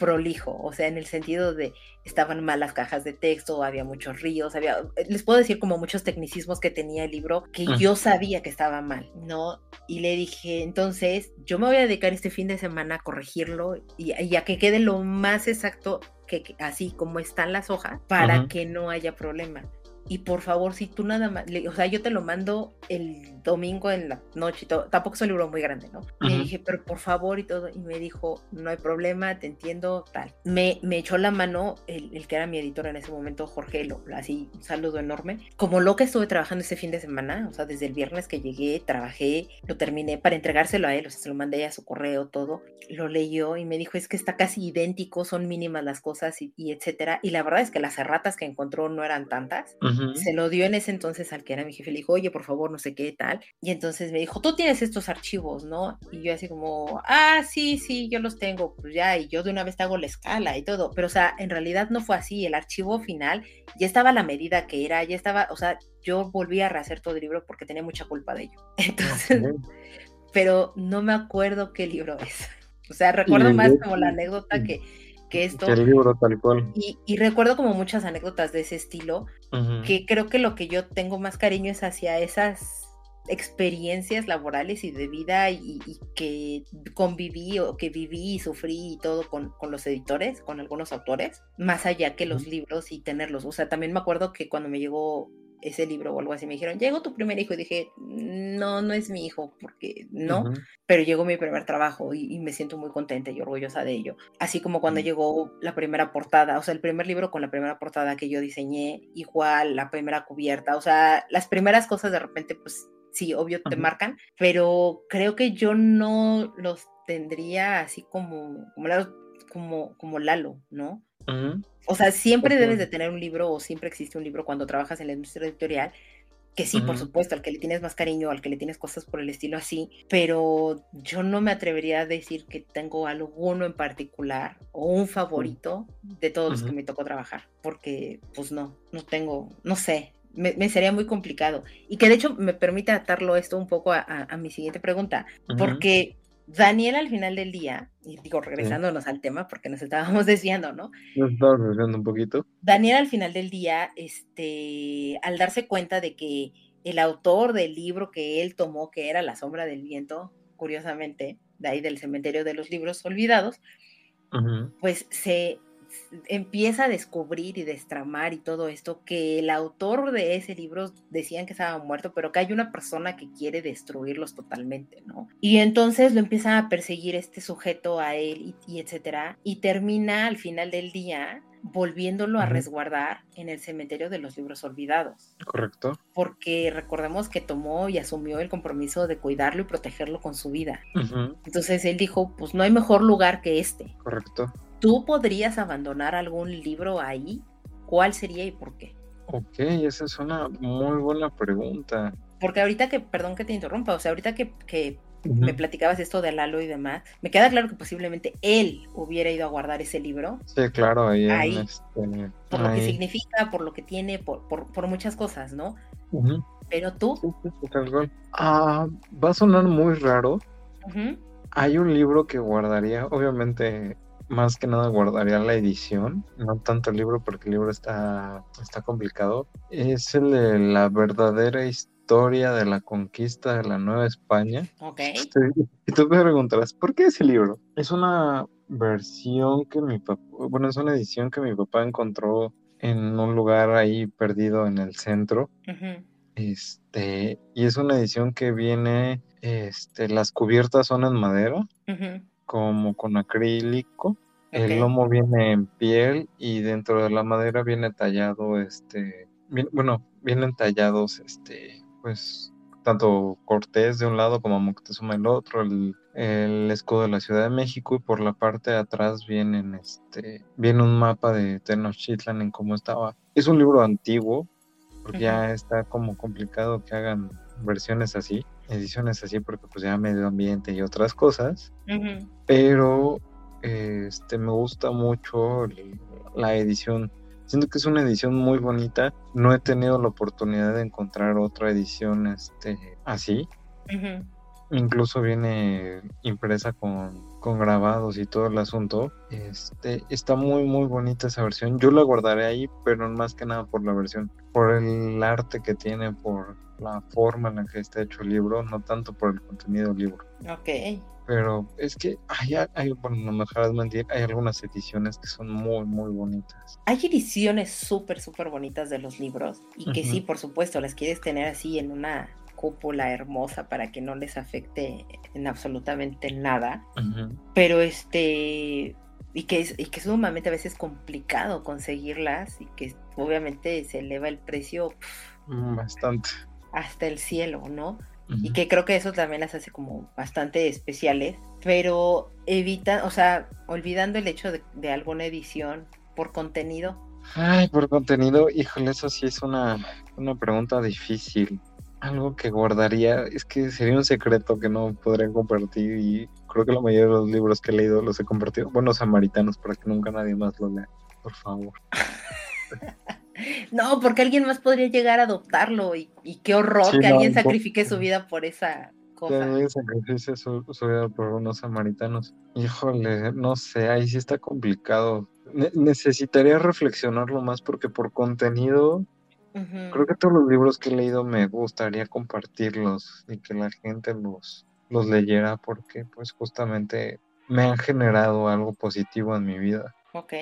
prolijo, o sea, en el sentido de estaban mal las cajas de texto, había muchos ríos, había, eh, les puedo decir como muchos tecnicismos que tenía el libro que yo sabía que estaba mal, ¿no? Y le dije, entonces, yo me voy a dedicar este fin de semana a corregirlo y, a que quede lo más exacto que, así como están las hojas para que no haya problema y por favor, si tú nada más, o sea, yo te lo mando el domingo en la noche y todo, tampoco es un libro muy grande, ¿no? Le dije, pero por favor y todo, y me dijo, no hay problema, te entiendo, tal. Me, me echó la mano el, el que era mi editor en ese momento, Jorge, lo, así, un saludo enorme. Como lo que estuve trabajando ese fin de semana, o sea, desde el viernes que llegué, trabajé, lo terminé para entregárselo a él, o sea, se lo mandé a su correo, todo, lo leyó y me dijo, es que está casi idéntico, son mínimas las cosas y, y etcétera. Y la verdad es que las erratas que encontró no eran tantas. Se lo dio en ese entonces al que era mi jefe, le dijo, oye, por favor, no sé qué tal. Y entonces me dijo, tú tienes estos archivos, ¿no? Y yo así como, ah, sí, sí, yo los tengo, pues ya, y yo de una vez te hago la escala y todo. Pero, o sea, en realidad no fue así. El archivo final ya estaba a la medida que era, ya estaba, o sea, yo volví a rehacer todo el libro porque tenía mucha culpa de ello. Entonces, pero no me acuerdo qué libro es. O sea, recuerdo más como la anécdota que que esto. El libro tal cual. Y, recuerdo como muchas anécdotas de ese estilo, que creo que lo que yo tengo más cariño es hacia esas experiencias laborales y de vida y, que conviví o que viví y sufrí y todo con, con, los editores, con algunos autores, más allá que los libros y tenerlos. O sea, también me acuerdo que cuando me llegó ese libro o algo así. Me dijeron, llegó tu primer hijo y dije, no, no es mi hijo, porque no, pero llegó mi primer trabajo y, me siento muy contenta y orgullosa de ello. Así como cuando llegó la primera portada, o sea, el primer libro con la primera portada que yo diseñé, igual la primera cubierta, o sea, las primeras cosas de repente, pues sí, obvio te marcan, pero creo que yo no los tendría así como, como, como, como Lalo, ¿no? O sea, siempre debes de tener un libro o siempre existe un libro cuando trabajas en la industria editorial, que sí, por supuesto, al que le tienes más cariño, al que le tienes cosas por el estilo así, pero yo no me atrevería a decir que tengo alguno en particular o un favorito de todos los que me tocó trabajar, porque pues no, no tengo, no sé, me, sería muy complicado. Y que de hecho me permite atarlo esto un poco a, mi siguiente pregunta, porque Daniel al final del día, y digo, regresándonos al tema porque nos estábamos desviando, ¿no? Nos estábamos desviando un poquito. Daniel al final del día, este, al darse cuenta de que el autor del libro que él tomó, que era La sombra del viento, curiosamente, de ahí del cementerio de los libros olvidados, pues se empieza a descubrir y destramar y todo esto que el autor de ese libro decían que estaba muerto, pero que hay una persona que quiere destruirlos totalmente, ¿no? Y entonces lo empieza a perseguir este sujeto a él y, etcétera, y termina al final del día volviéndolo a resguardar en el cementerio de los libros olvidados. Correcto. Porque recordemos que tomó y asumió el compromiso de cuidarlo y protegerlo con su vida. Entonces él dijo, pues no hay mejor lugar que este. Correcto. ¿Tú podrías abandonar algún libro ahí? ¿Cuál sería y por qué? Ok, esa es una muy buena pregunta. Porque ahorita que, perdón que te interrumpa, o sea, ahorita que, que me platicabas esto de Lalo y demás, me queda claro que posiblemente él hubiera ido a guardar ese libro. Sí, claro, ahí. este, por lo que significa, por lo que tiene, por, por, muchas cosas, ¿no? Pero tú. Sí, sí, ah, va a sonar muy raro. Hay un libro que guardaría, obviamente más que nada guardaría la edición, no tanto el libro porque el libro está, está complicado. Es el de la verdadera historia de la conquista de la Nueva España. Ok. Y tú me preguntarás, ¿por qué ese libro? Es una versión que mi papá, bueno, es una edición que mi papá encontró en un lugar ahí perdido en el centro. Este, y es una edición que viene, este, las cubiertas son en madera como con acrílico. El lomo viene en piel y dentro de la madera viene tallado, este, bueno, vienen tallados, este, pues tanto Cortés de un lado como Moctezuma del otro, el, el escudo de la Ciudad de México y por la parte de atrás vienen este viene un mapa de Tenochtitlan en cómo estaba. Es un libro antiguo, porque ya está como complicado que hagan versiones así, ediciones así, porque pues ya medio ambiente y otras cosas. Pero este me gusta mucho la edición. Siento que es una edición muy bonita. No he tenido la oportunidad de encontrar otra edición este, así. Incluso viene impresa con, con, grabados y todo el asunto. Este, está muy, muy bonita esa versión. Yo la guardaré ahí, pero más que nada por la versión. Por el arte que tiene, por la forma en la que está hecho el libro, no tanto por el contenido del libro. Ok. Pero es que hay, hay bueno, no me dejarás mentir, hay algunas ediciones que son muy, muy bonitas. Hay ediciones súper, súper bonitas de los libros y que sí, por supuesto, las quieres tener así en una cúpula hermosa para que no les afecte en absolutamente nada, pero este... Y que, es, y que es sumamente a veces complicado conseguirlas y que obviamente se eleva el precio mm, bastante hasta el cielo, ¿no? y que creo que eso también las hace como bastante especiales, pero evita, o sea, olvidando el hecho de, alguna edición por contenido. Ay, por contenido, híjole, eso sí es una, una pregunta difícil. Algo que guardaría, es que sería un secreto que no podría compartir y creo que la mayoría de los libros que he leído los he compartido. Bueno, samaritanos, para que nunca nadie más los lea, por favor. No, porque alguien más podría llegar a adoptarlo y, qué horror que alguien sacrifique su vida por esa cosa. Que alguien sacrifique su, vida por unos samaritanos. Híjole, no sé, ahí sí está complicado. necesitaría reflexionarlo más porque por contenido, creo que todos los libros que he leído me gustaría compartirlos y que la gente los, los leyera porque pues justamente me han generado algo positivo en mi vida. Ok.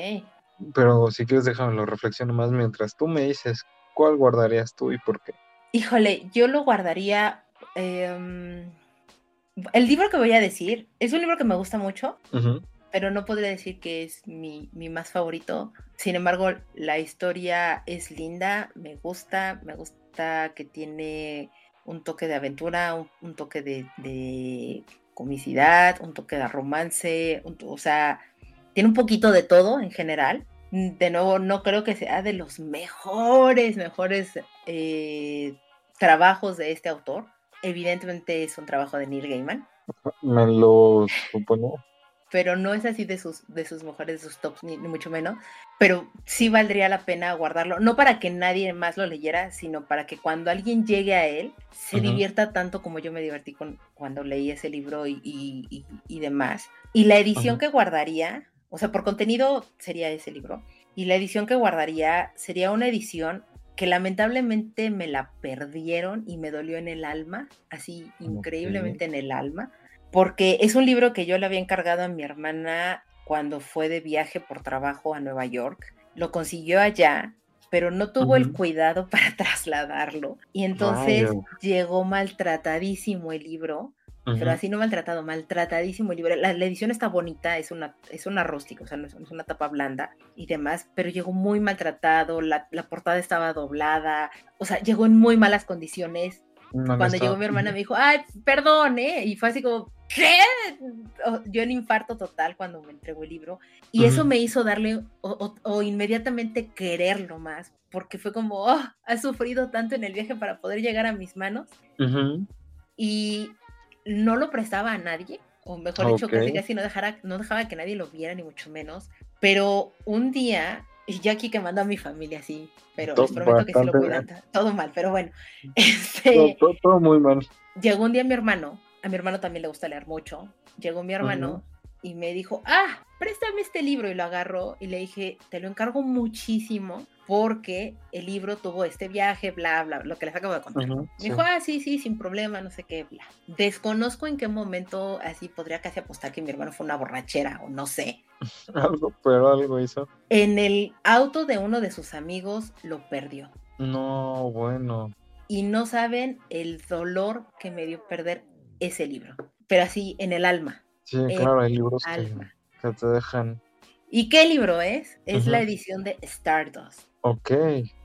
Pero si quieres déjamelo reflexiono más mientras tú me dices cuál guardarías tú y por qué. Híjole, yo lo guardaría. Em, el libro que voy a decir es un libro que me gusta mucho, pero no podría decir que es mi, más favorito. Sin embargo, la historia es linda, me gusta, me gusta que tiene un toque de aventura, un, toque de, comicidad, un toque de romance, o sea, tiene un poquito de todo en general. De nuevo, no creo que sea de los mejores, mejores eh, trabajos de este autor. Evidentemente es un trabajo de Neil Gaiman. Me lo supongo. Pero no es así de sus, de sus mejores, de sus tops, ni, mucho menos. Pero sí valdría la pena guardarlo. No para que nadie más lo leyera, sino para que cuando alguien llegue a él, se divierta tanto como yo me divertí con, cuando leí ese libro y, demás. Y la edición que guardaría o sea, por contenido sería ese libro. Y la edición que guardaría sería una edición que lamentablemente me la perdieron y me dolió en el alma, así increíblemente en el alma, porque es un libro que yo le había encargado a mi hermana cuando fue de viaje por trabajo a Nueva York. Lo consiguió allá, pero no tuvo el cuidado para trasladarlo. Y entonces llegó maltratadísimo el libro pero así no maltratado, maltratadísimo el libro. La, edición está bonita, es una, es una rústica, o sea, no es, una tapa blanda y demás, pero llegó muy maltratado, la, portada estaba doblada, o sea, llegó en muy malas condiciones. Cuando llegó mi hermana me dijo, ay, perdón, ¿eh? Y fue así como, ¿qué? yo en infarto total cuando me entregó el libro. Y eso me hizo darle, o, inmediatamente quererlo más, porque fue como, oh, ha sufrido tanto en el viaje para poder llegar a mis manos. Y no lo prestaba a nadie, o mejor dicho, casi casi no, dejara, no dejaba que nadie lo viera, ni mucho menos. Pero un día, y yo aquí quemando a mi familia, sí, pero les prometo que sí lo cuidan, todo mal, pero bueno. Este, todo, muy mal. Llegó un día mi hermano, a mi hermano también le gusta leer mucho, llegó mi hermano y me dijo, ah, préstame este libro, y lo agarró y le dije, te lo encargo muchísimo porque el libro tuvo este viaje, bla, bla, lo que les acabo de contar. me dijo, ah, sí, sí, sin problema, no sé qué, bla. Desconozco en qué momento así podría casi apostar que mi hermano fue una borrachera o no sé. algo, pero algo hizo. En el auto de uno de sus amigos lo perdió. No, bueno. Y no saben el dolor que me dio perder ese libro, pero así en el alma. Sí, claro, hay libros que, te dejan. ¿Y qué libro es? Es la edición de Stardust. Ok.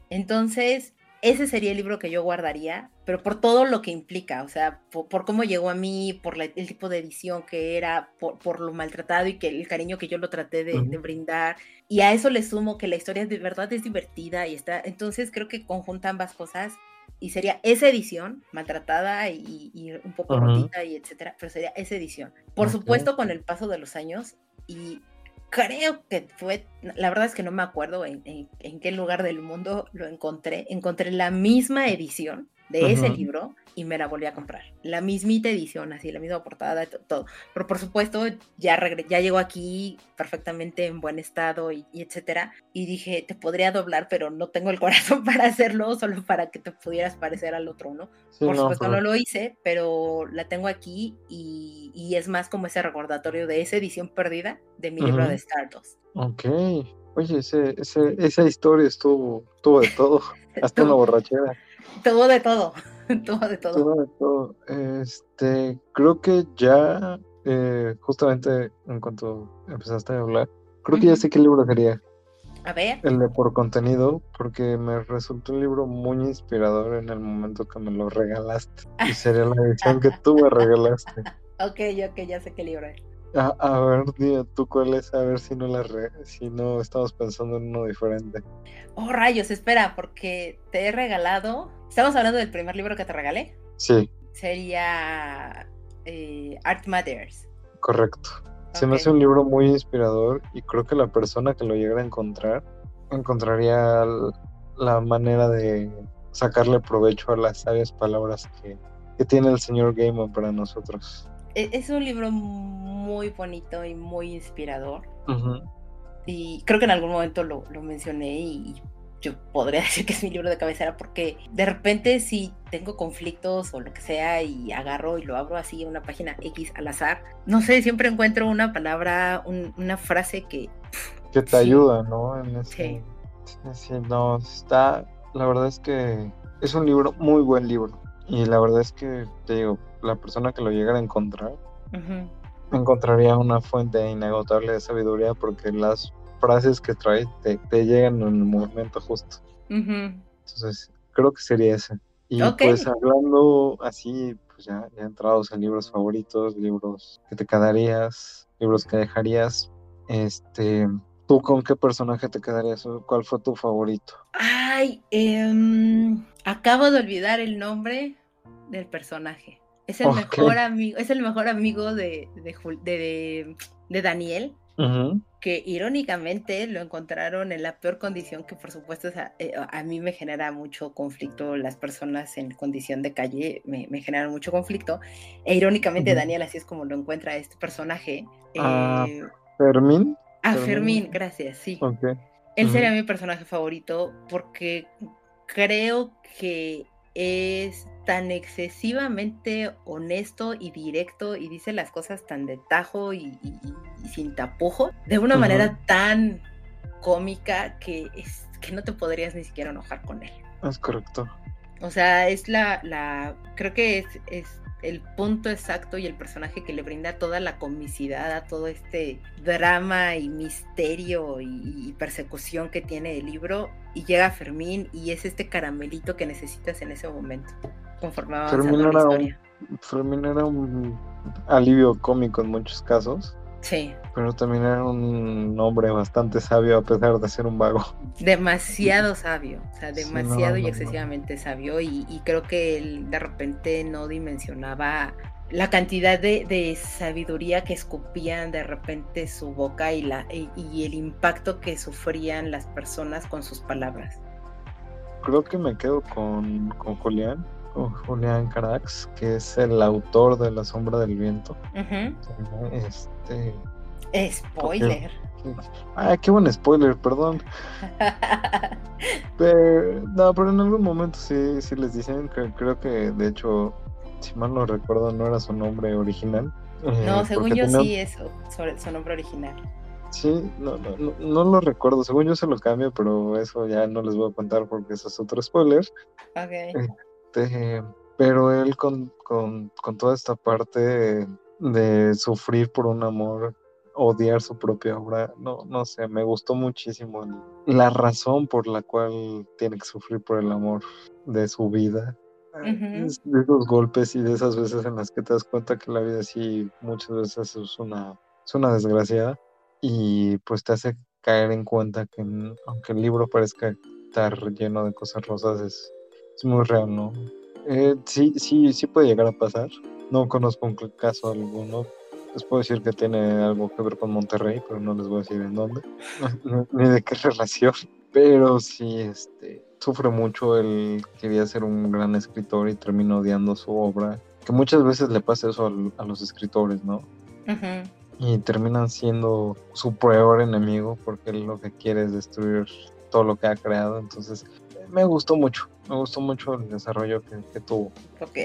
Entonces, ese sería el libro que yo guardaría, pero por todo lo que implica, o sea, por, cómo llegó a mí, por el tipo de edición que era, por, lo maltratado y que el cariño que yo lo traté de, brindar. Y a eso le sumo que la historia de verdad es divertida y está, entonces creo que conjunta ambas cosas y sería esa edición maltratada y, un poco rotita y etcétera, pero sería esa edición. Por supuesto, con el paso de los años y creo que fue, la verdad es que no me acuerdo en, qué lugar del mundo lo encontré, encontré la misma edición de ese libro y me la volví a comprar. La mismita edición, así, la misma portada, todo. Pero por supuesto, ya, ya llegó aquí perfectamente en buen estado y, etcétera. Y dije, te podría doblar, pero no tengo el corazón para hacerlo, solo para que te pudieras parecer al otro, ¿no? por supuesto, no lo hice, pero la tengo aquí y, y, es más como ese recordatorio de esa edición perdida de mi libro de Stardust. Ok. Oye, ese, ese, esa historia estuvo, estuvo de todo, hasta una borrachera. Todo de todo. todo de todo. Todo de todo. Este, creo que ya, eh, justamente en cuanto empezaste a hablar, creo que ya sé qué libro sería. A ver. El de por contenido, porque me resultó un libro muy inspirador en el momento que me lo regalaste. Y sería la edición que tú me regalaste. ok, ok, ya sé qué libro es. A, ver, dime tú cuál es, a ver si no la si no estamos pensando en uno diferente. Oh, rayos, espera, porque te he regalado. ¿Estamos hablando del primer libro que te regalé? Sí. Sería eh, Art Matters. Correcto. Se me hace un libro muy inspirador y creo que la persona que lo llegara a encontrar encontraría la manera de sacarle provecho a las sabias palabras que, que tiene el señor Gaiman para nosotros. E, es un libro muy bonito y muy inspirador. Y creo que en algún momento lo, mencioné y yo podría decir que es mi libro de cabecera porque de repente si tengo conflictos o lo que sea y agarro y lo abro así una página X al azar, no sé, siempre encuentro una palabra, una frase que... Que te ayuda, ¿no? sí. sí. No, está... La verdad es que es un libro, muy buen libro. Y la verdad es que, te digo, la persona que lo llegara a encontrar, encontraría una fuente inagotable de sabiduría porque las frases que trae te, llegan en el momento justo. Entonces, creo que sería ese. Y pues hablando así, pues ya, ya entrados en libros favoritos, libros que te quedarías, libros que dejarías, este, ¿tú con qué personaje te quedarías? ¿Cuál fue tu favorito? Ay, em, acabo de olvidar el nombre del personaje. Es el mejor amigo, es el mejor amigo de, de, de, Daniel. Que irónicamente lo encontraron en la peor condición, que por supuesto eh, a, mí me genera mucho conflicto. Las personas en condición de calle me, me generan mucho conflicto. E irónicamente, Daniel, así es como lo encuentra este personaje. Ah, eh, Fermín. Ah, Fermín, gracias, sí. Él sería mi personaje favorito porque creo que es tan excesivamente honesto y directo y dice las cosas tan de tajo y, sin tapujo, de una manera tan cómica que, es, que no te podrías ni siquiera enojar con él. Es correcto. O sea, es la, la creo que es, es el punto exacto y el personaje que le brinda toda la comicidad a todo este drama y misterio y, persecución que tiene el libro. Y llega Fermín y es este caramelito que necesitas en ese momento, conforme Fermín la historia. Fermín era un alivio cómico en muchos casos. Sí. Pero también era un hombre bastante sabio a pesar de ser un vago. Demasiado sabio, o sea, demasiado y excesivamente sabio. Y, creo que él de repente no dimensionaba la cantidad de, sabiduría que escupían de repente su boca y, la, y, el impacto que sufrían las personas con sus palabras. Creo que me quedo con, con Julián con Julián Carax, que es el autor de La Sombra del Viento. Este. Spoiler. Ay, qué buen spoiler, perdón. pero, no, pero en algún momento sí, sí les dicen que creo que de hecho, si mal no recuerdo, no era su nombre original. no, eh, según yo sí es su, nombre original. Sí, no, no, no, lo recuerdo. Según yo se lo cambio, pero eso ya no les voy a contar porque eso es otro spoiler. Ok. Este, pero él con, toda esta parte de, sufrir por un amor odiar su propia obra. No, no sé, me gustó muchísimo la razón por la cual tiene que sufrir por el amor de su vida. de esos golpes y de esas veces en las que te das cuenta que la vida sí muchas veces es una, es una desgracia y pues te hace caer en cuenta que aunque el libro parezca estar lleno de cosas rosas es, es muy real, ¿no? Eh, sí, sí, sí puede llegar a pasar. No conozco un caso alguno, les puedo decir que tiene algo que ver con Monterrey, pero no les voy a decir en dónde, ni de qué relación. Pero sí, este, sufre mucho. Él quería ser un gran escritor y terminó odiando su obra. Que muchas veces le pasa eso a, los escritores, ¿no? Y terminan siendo su peor enemigo porque él lo que quiere es destruir todo lo que ha creado. Entonces, me gustó mucho, me gustó mucho el desarrollo que, tuvo. Ok.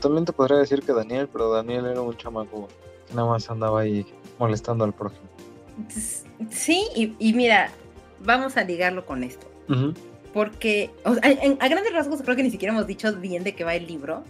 también te podría decir que Daniel, pero Daniel era un chamaco que nada más andaba ahí molestando al prójimo. Sí, y, mira, vamos a ligarlo con esto. Porque a, grandes rasgos creo que ni siquiera hemos dicho bien de qué va el libro.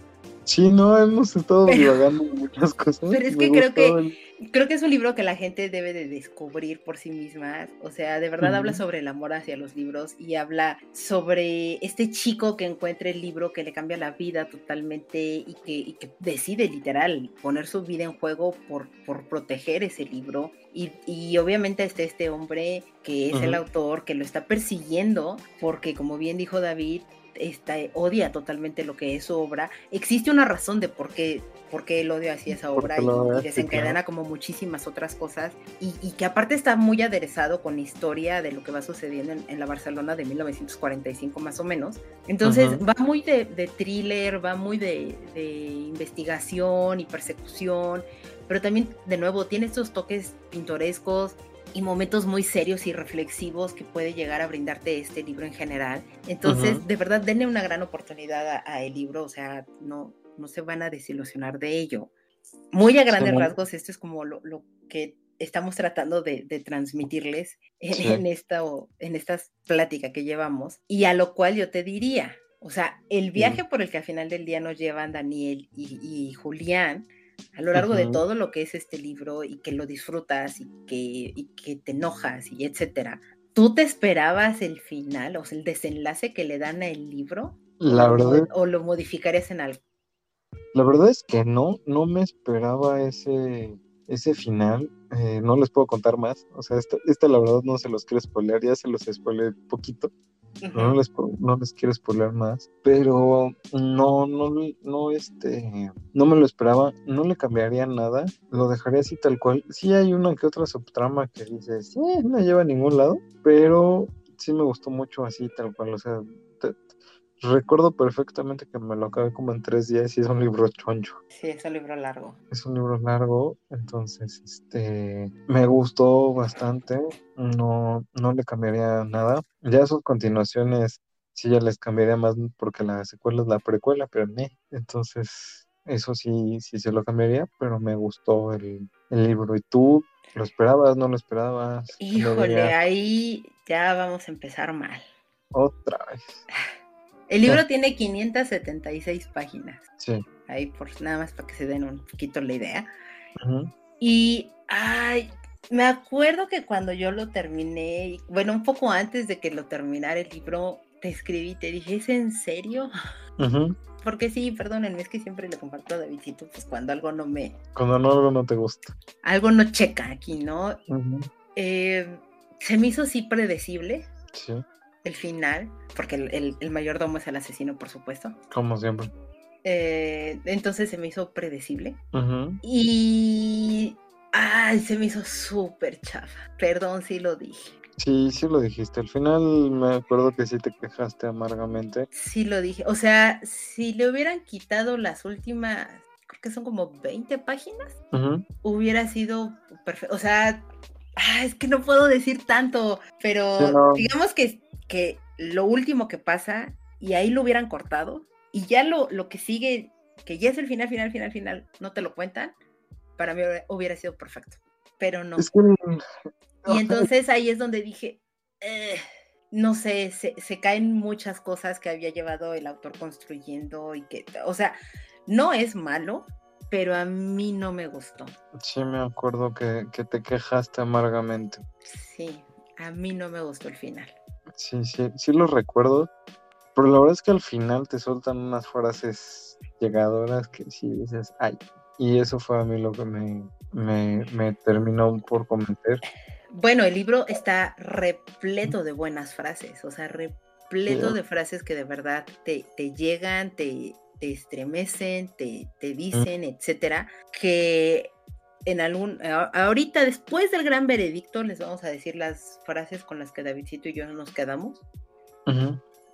Sí, no, hemos estado divagando muchas cosas. Pero es que creo que creo que es un libro que la gente debe de descubrir por sí misma. O sea, de verdad habla sobre el amor hacia los libros y habla sobre este chico que encuentra el libro que le cambia la vida totalmente y que, que decide literal poner su vida en juego por, por proteger ese libro. Y, y obviamente está este hombre que es el autor que lo está persiguiendo porque como bien dijo David, esta, odia totalmente lo que es su obra. Existe una razón de por qué, por qué él odia así esa obra y, desencadena como muchísimas otras cosas y, que aparte está muy aderezado con historia de lo que va sucediendo en, la Barcelona de 1945 más o menos. Entonces va muy de, thriller, va muy de, de investigación y persecución, pero también de nuevo tiene estos toques pintorescos y momentos muy serios y reflexivos que puede llegar a brindarte este libro en general. Entonces, de verdad, denle una gran oportunidad a, el libro, o sea, no, no se van a desilusionar de ello. Muy a grandes rasgos, esto es como lo, que estamos tratando de, transmitirles en, esta, en esta plática que llevamos, y a lo cual yo te diría, o sea, el viaje por el que al final del día nos llevan Daniel y, y Julián, a lo largo de todo lo que es este libro y que lo disfrutas y que, que te enojas y etcétera. ¿Tú te esperabas el final, o sea, el desenlace que le dan al libro? La verdad. O, lo modificarías en algo? La verdad es que no, no me esperaba ese, ese final. Eh, no les puedo contar más. O sea, esta, la verdad no se los quiero spoilear, ya se los spoileé poquito no, les, no les quiero spoiler más, pero no, no, no, este, no me lo esperaba, no le cambiaría nada, lo dejaría así tal cual. Sí hay una que otra subtrama que dice, sí, no lleva a ningún lado, pero sí me gustó mucho así tal cual, o sea, Recuerdo perfectamente que me lo acabé como en tres días y es un libro choncho. Sí, es un libro largo. Es un libro largo, entonces este me gustó bastante. No, no le cambiaría nada. Ya sus continuaciones sí ya les cambiaría más porque la secuela es la precuela, pero no. Entonces, eso sí, sí se lo cambiaría, pero me gustó el, el libro. ¿Y tú lo esperabas, no lo esperabas? Híjole, ahí ya vamos a empezar mal. Otra vez. El libro tiene 576 páginas. Sí. Ahí por nada más para que se den un poquito la idea. Y ay, me acuerdo que cuando yo lo terminé, bueno, un poco antes de que lo terminara el libro, te escribí, te dije, ¿es en serio? Porque sí, perdónenme, es que siempre le comparto a Davidito, pues cuando algo no me... Cuando no, algo no te gusta. Algo no checa aquí, ¿no? Eh, se me hizo así predecible. Sí el final, porque el, mayordomo es el asesino, por supuesto. Como siempre. Eh, entonces se me hizo predecible. Y. Ay, se me hizo súper chafa. Perdón si lo dije. Sí, sí lo dijiste. Al final me acuerdo que sí te quejaste amargamente. Sí lo dije. O sea, si le hubieran quitado las últimas, creo que son como 20 páginas, hubiera sido perfecto. O sea, es que no puedo decir tanto, pero digamos que que lo último que pasa y ahí lo hubieran cortado y ya lo, lo que sigue, que ya es el final, final, final, final, no te lo cuentan, para mí hubiera sido perfecto, pero no. Y entonces ahí es donde dije, eh, no sé, se, se, caen muchas cosas que había llevado el autor construyendo y que, o sea, no es malo, pero a mí no me gustó. Sí, me acuerdo que, que te quejaste amargamente. Sí, a mí no me gustó el final. Sí, sí, sí lo recuerdo. Pero la verdad es que al final te sueltan unas frases llegadoras que sí dices, ay. Y eso fue a mí lo que me, me, me terminó por convencer. Bueno, el libro está repleto de buenas frases, o sea, repleto de frases que de verdad te, te llegan, te, te estremecen, te, te dicen, etcétera, que en algún, ahorita después del gran veredicto les vamos a decir las frases con las que Davidcito y yo nos quedamos,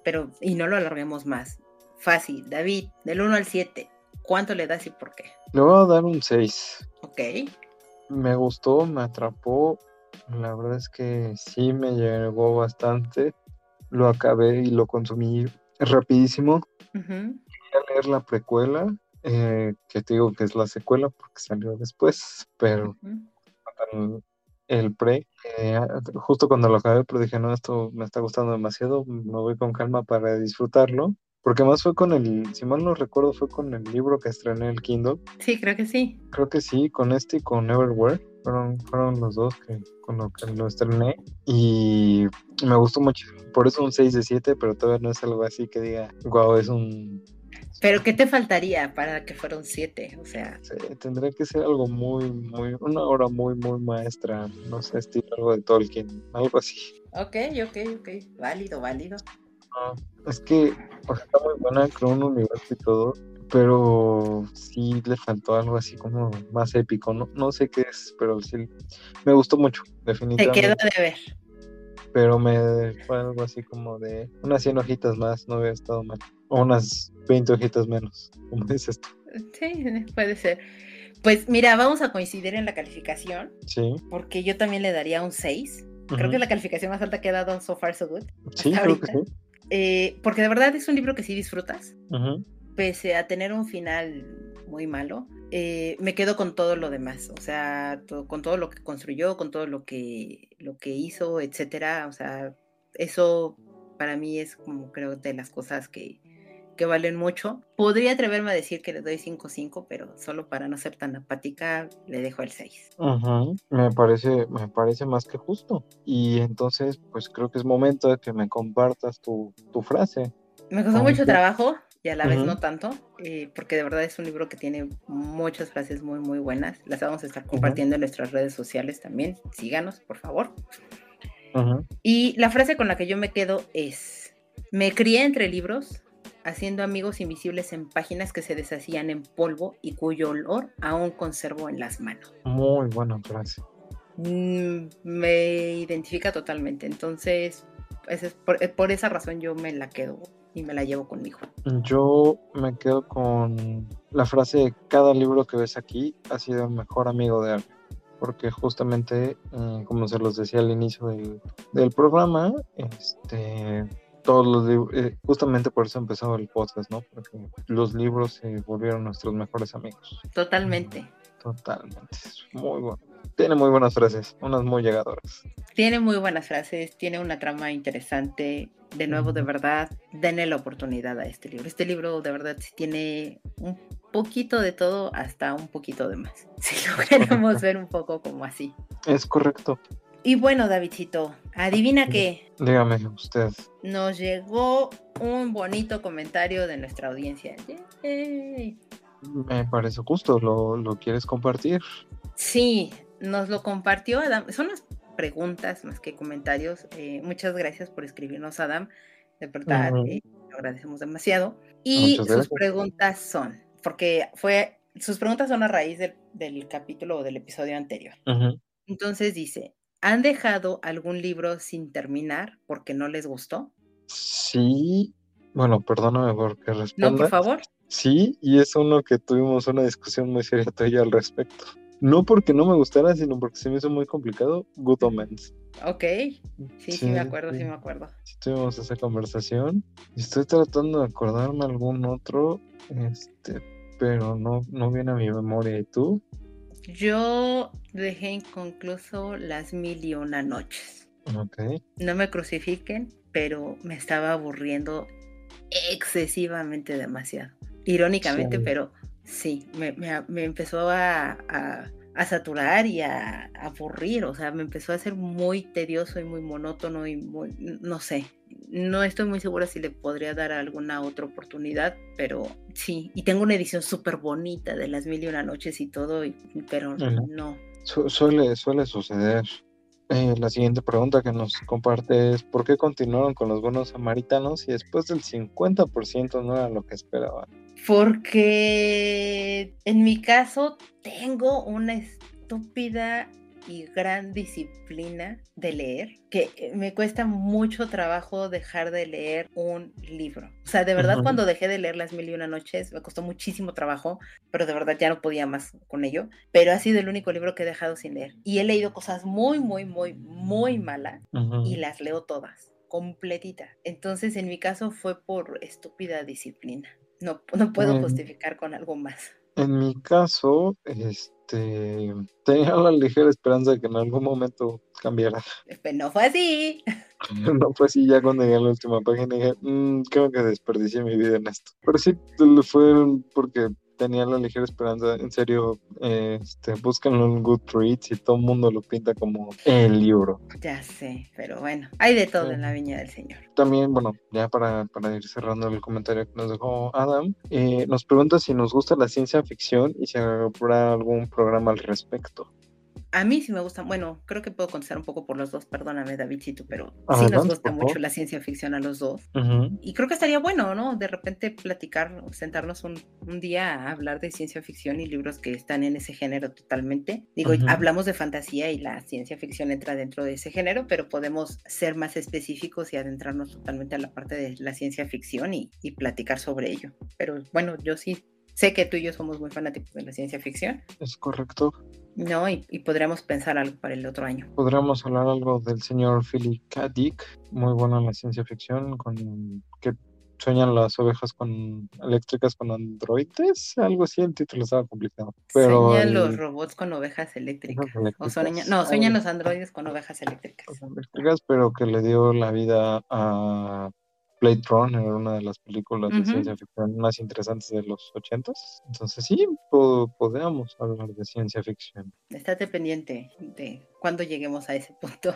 pero y no lo alarguemos más. Fácil, David, del 1 al 7, ¿cuánto le das y por qué? Le voy a dar un 6. Ok. Me gustó, me atrapó, la verdad es que sí me llegó bastante, lo acabé y lo consumí rapidísimo. Uh leer la precuela, eh, que te digo que es la secuela porque salió después, pero el, pre, eh, justo cuando lo acabé, pero dije, no, esto me está gustando demasiado, me voy con calma para disfrutarlo. Porque más fue con el, si mal no recuerdo, fue con el libro que estrené el Kindle. Sí, creo que sí. Creo que sí, con este y con Everywhere. Fueron, fueron los dos que, con lo que lo estrené. Y me gustó mucho. Por eso un 6 de 7, pero todavía no es algo así que diga, wow, es un pero ¿qué te faltaría para que un 7? O sea. tendría que ser algo muy, muy, una obra muy, muy maestra. No sé, estilo algo de Tolkien, algo así. Ok, ok, ok. Válido, válido. es que o sea, está muy buena, creo un universo y todo, pero sí le faltó algo así como más épico. No, no sé qué es, pero sí me gustó mucho, definitivamente. Te quedó de ver. Pero me fue algo así como de unas 100 hojitas más, no había estado mal. O unas 20 hojitas menos, como dices tú. Sí, puede ser. Pues mira, vamos a coincidir en la calificación. Sí. Porque yo también le daría un 6. Creo que es la calificación más alta que ha dado So Far So Good. Sí, creo que sí. Eh, porque de verdad es un libro que sí disfrutas. Pese a tener un final muy malo, eh, me quedo con todo lo demás. O sea, con todo lo que construyó, con todo lo que, lo que hizo, etcétera. O sea, eso para mí es como creo de las cosas que, que valen mucho. Podría atreverme a decir que le doy 5-5, pero solo para no ser tan apática, le dejo el 6. Me parece, me parece más que justo. Y entonces, pues creo que es momento de que me compartas tu, frase. Me costó mucho trabajo y a la vez no tanto, eh, porque de verdad es un libro que tiene muchas frases muy, muy buenas. Las vamos a estar compartiendo en nuestras redes sociales también. Síganos, por favor. Y la frase con la que yo me quedo es, me crié entre libros, haciendo amigos invisibles en páginas que se deshacían en polvo y cuyo olor aún conservo en las manos. Muy buena frase. Mm, me identifica totalmente, entonces es por, eh, por, esa razón yo me la quedo y me la llevo conmigo. Yo me quedo con la frase cada libro que ves aquí ha sido el mejor amigo de alguien porque justamente, eh, como se los decía al inicio del, del programa, este, todos los libros, eh, justamente por eso empezó el podcast, ¿no? Porque los libros se volvieron nuestros mejores amigos. Totalmente. Totalmente. Muy bueno. Tiene muy buenas frases, unas muy llegadoras. Tiene muy buenas frases, tiene una trama interesante. De nuevo, de verdad, denle la oportunidad a este libro. Este libro, de verdad, tiene un poquito de todo hasta un poquito de más. Si lo queremos ver un poco como así. Es correcto. Y bueno, Davidcito, adivina qué. Dígame usted. Nos llegó un bonito comentario de nuestra audiencia. Me parece justo, ¿Lo, quieres compartir? Sí, nos lo compartió Adam. Son las preguntas más que comentarios. Eh, muchas gracias por escribirnos, Adam. De verdad, eh, lo agradecemos demasiado. Y sus preguntas son, porque fue, sus preguntas son a raíz del, capítulo o del episodio anterior. Entonces dice, ¿Han dejado algún libro sin terminar porque no les gustó? Sí, bueno, perdóname porque responda. No, por favor. Sí, y es uno que tuvimos una discusión muy seria todavía al respecto. No porque no me gustara, sino porque se me hizo muy complicado. Good Omens. Ok, sí, sí, me acuerdo, sí. me acuerdo. Sí tuvimos esa conversación. Estoy tratando de acordarme algún otro, este, pero no, no viene a mi memoria. ¿Y tú? Yo dejé inconcluso las mil y una noches. No me crucifiquen, pero me estaba aburriendo excesivamente demasiado. Irónicamente, pero Sí, me, me, empezó a, a, saturar y a, aburrir, o sea, me empezó a ser muy tedioso y muy monótono y muy, no sé, no estoy muy segura si le podría dar alguna otra oportunidad, pero sí, y tengo una edición súper bonita de las mil y una noches y todo, pero no. suele, suele suceder. Eh, la siguiente pregunta que nos comparte es ¿por qué continuaron con los buenos samaritanos y después del 50% no era lo que esperaban? Porque en mi caso tengo una estúpida y gran disciplina de leer, que me cuesta mucho trabajo dejar de leer un libro. O sea, de verdad cuando dejé de leer Las Mil y Una Noches me costó muchísimo trabajo, pero de verdad ya no podía más con ello. Pero ha sido el único libro que he dejado sin leer. Y he leído cosas muy, muy, muy, muy malas y las leo todas, completita. Entonces, en mi caso fue por estúpida disciplina. No, no puedo justificar con algo más. En mi caso, este este, tenía la ligera esperanza de que en algún momento cambiara. Pues no fue así. No fue así, ya cuando llegué a la última página dije, mmm, creo que desperdicié mi vida en esto. Pero sí, fue porque tenía la ligera esperanza, en serio, este, búsquenlo en Goodreads y todo el mundo lo pinta como el libro. Ya sé, pero bueno, hay de todo en la viña del Señor. También, bueno, ya para, para ir cerrando el comentario que nos dejó Adam, eh, nos pregunta si nos gusta la ciencia ficción y si habrá algún programa al respecto. A mí sí me gusta, bueno, creo que puedo contestar un poco por los dos, perdóname Davidcito, pero sí nos gusta mucho la ciencia ficción a los dos. Y creo que estaría bueno, ¿no? De repente platicar, sentarnos un, día a hablar de ciencia ficción y libros que están en ese género totalmente. Digo, hablamos de fantasía y la ciencia ficción entra dentro de ese género, pero podemos ser más específicos y adentrarnos totalmente a la parte de la ciencia ficción y, y platicar sobre ello. Pero bueno, yo sí sé que tú y yo somos muy fanáticos de la ciencia ficción. Es correcto. No, y, podríamos pensar algo para el otro año. Podríamos hablar algo del señor Philip K. Dick, muy bueno en la ciencia ficción, con que sueñan las ovejas con eléctricas con androides, algo así, el título estaba complicado. Pero sueñan los robots con ovejas eléctricas. O no, sueñan los androides con ovejas eléctricas. Eléctricas, pero que le dio la vida a Blade Runner, una de las películas de ciencia ficción más interesantes de los ochentas. Entonces sí, podríamos hablar de ciencia ficción. Estate pendiente de cuando lleguemos a ese punto.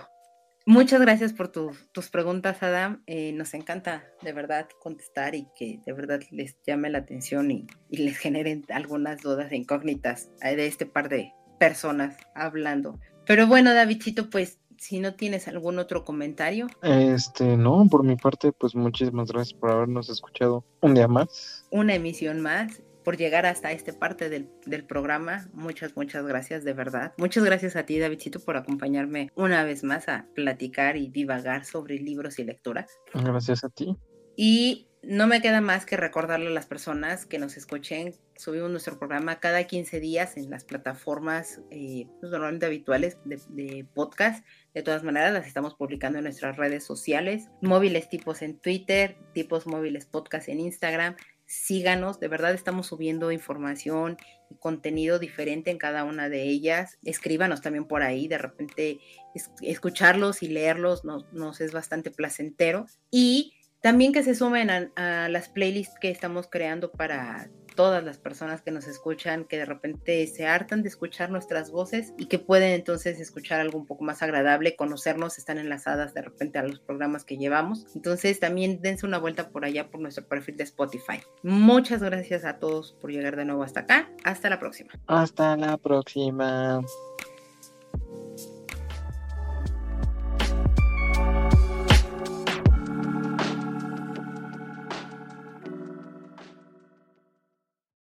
Muchas gracias por tus preguntas, Adam. Eh, nos encanta de verdad contestar y que de verdad les llame la atención y, y les generen algunas dudas e incógnitas de este par de personas hablando. Pero bueno, Davidcito, pues si no tienes algún otro comentario. Este, no, por mi parte, pues muchísimas gracias por habernos escuchado un día más. Una emisión más, por llegar hasta esta parte del, programa. Muchas, muchas gracias, de verdad. Muchas gracias a ti, Davidcito, por acompañarme una vez más a platicar y divagar sobre libros y lectura. Gracias a ti. Y no me queda más que recordarle a las personas que nos escuchen. Subimos nuestro programa cada 15 días en las plataformas eh, pues, normalmente habituales de, podcast. De todas maneras, las estamos publicando en nuestras redes sociales. Móviles tipos en Twitter, tipos móviles podcast en Instagram. Síganos, de verdad estamos subiendo información y contenido diferente en cada una de ellas. Escríbanos también por ahí, de repente escucharlos y leerlos nos, nos es bastante placentero. Y también que se sumen a, las playlists que estamos creando para todas las personas que nos escuchan, que de repente se hartan de escuchar nuestras voces y que pueden entonces escuchar algo un poco más agradable, conocernos, están enlazadas de repente a los programas que llevamos. Entonces también dense una vuelta por allá por nuestro perfil de Spotify. Muchas gracias a todos por llegar de nuevo hasta acá. Hasta la próxima. Hasta la próxima.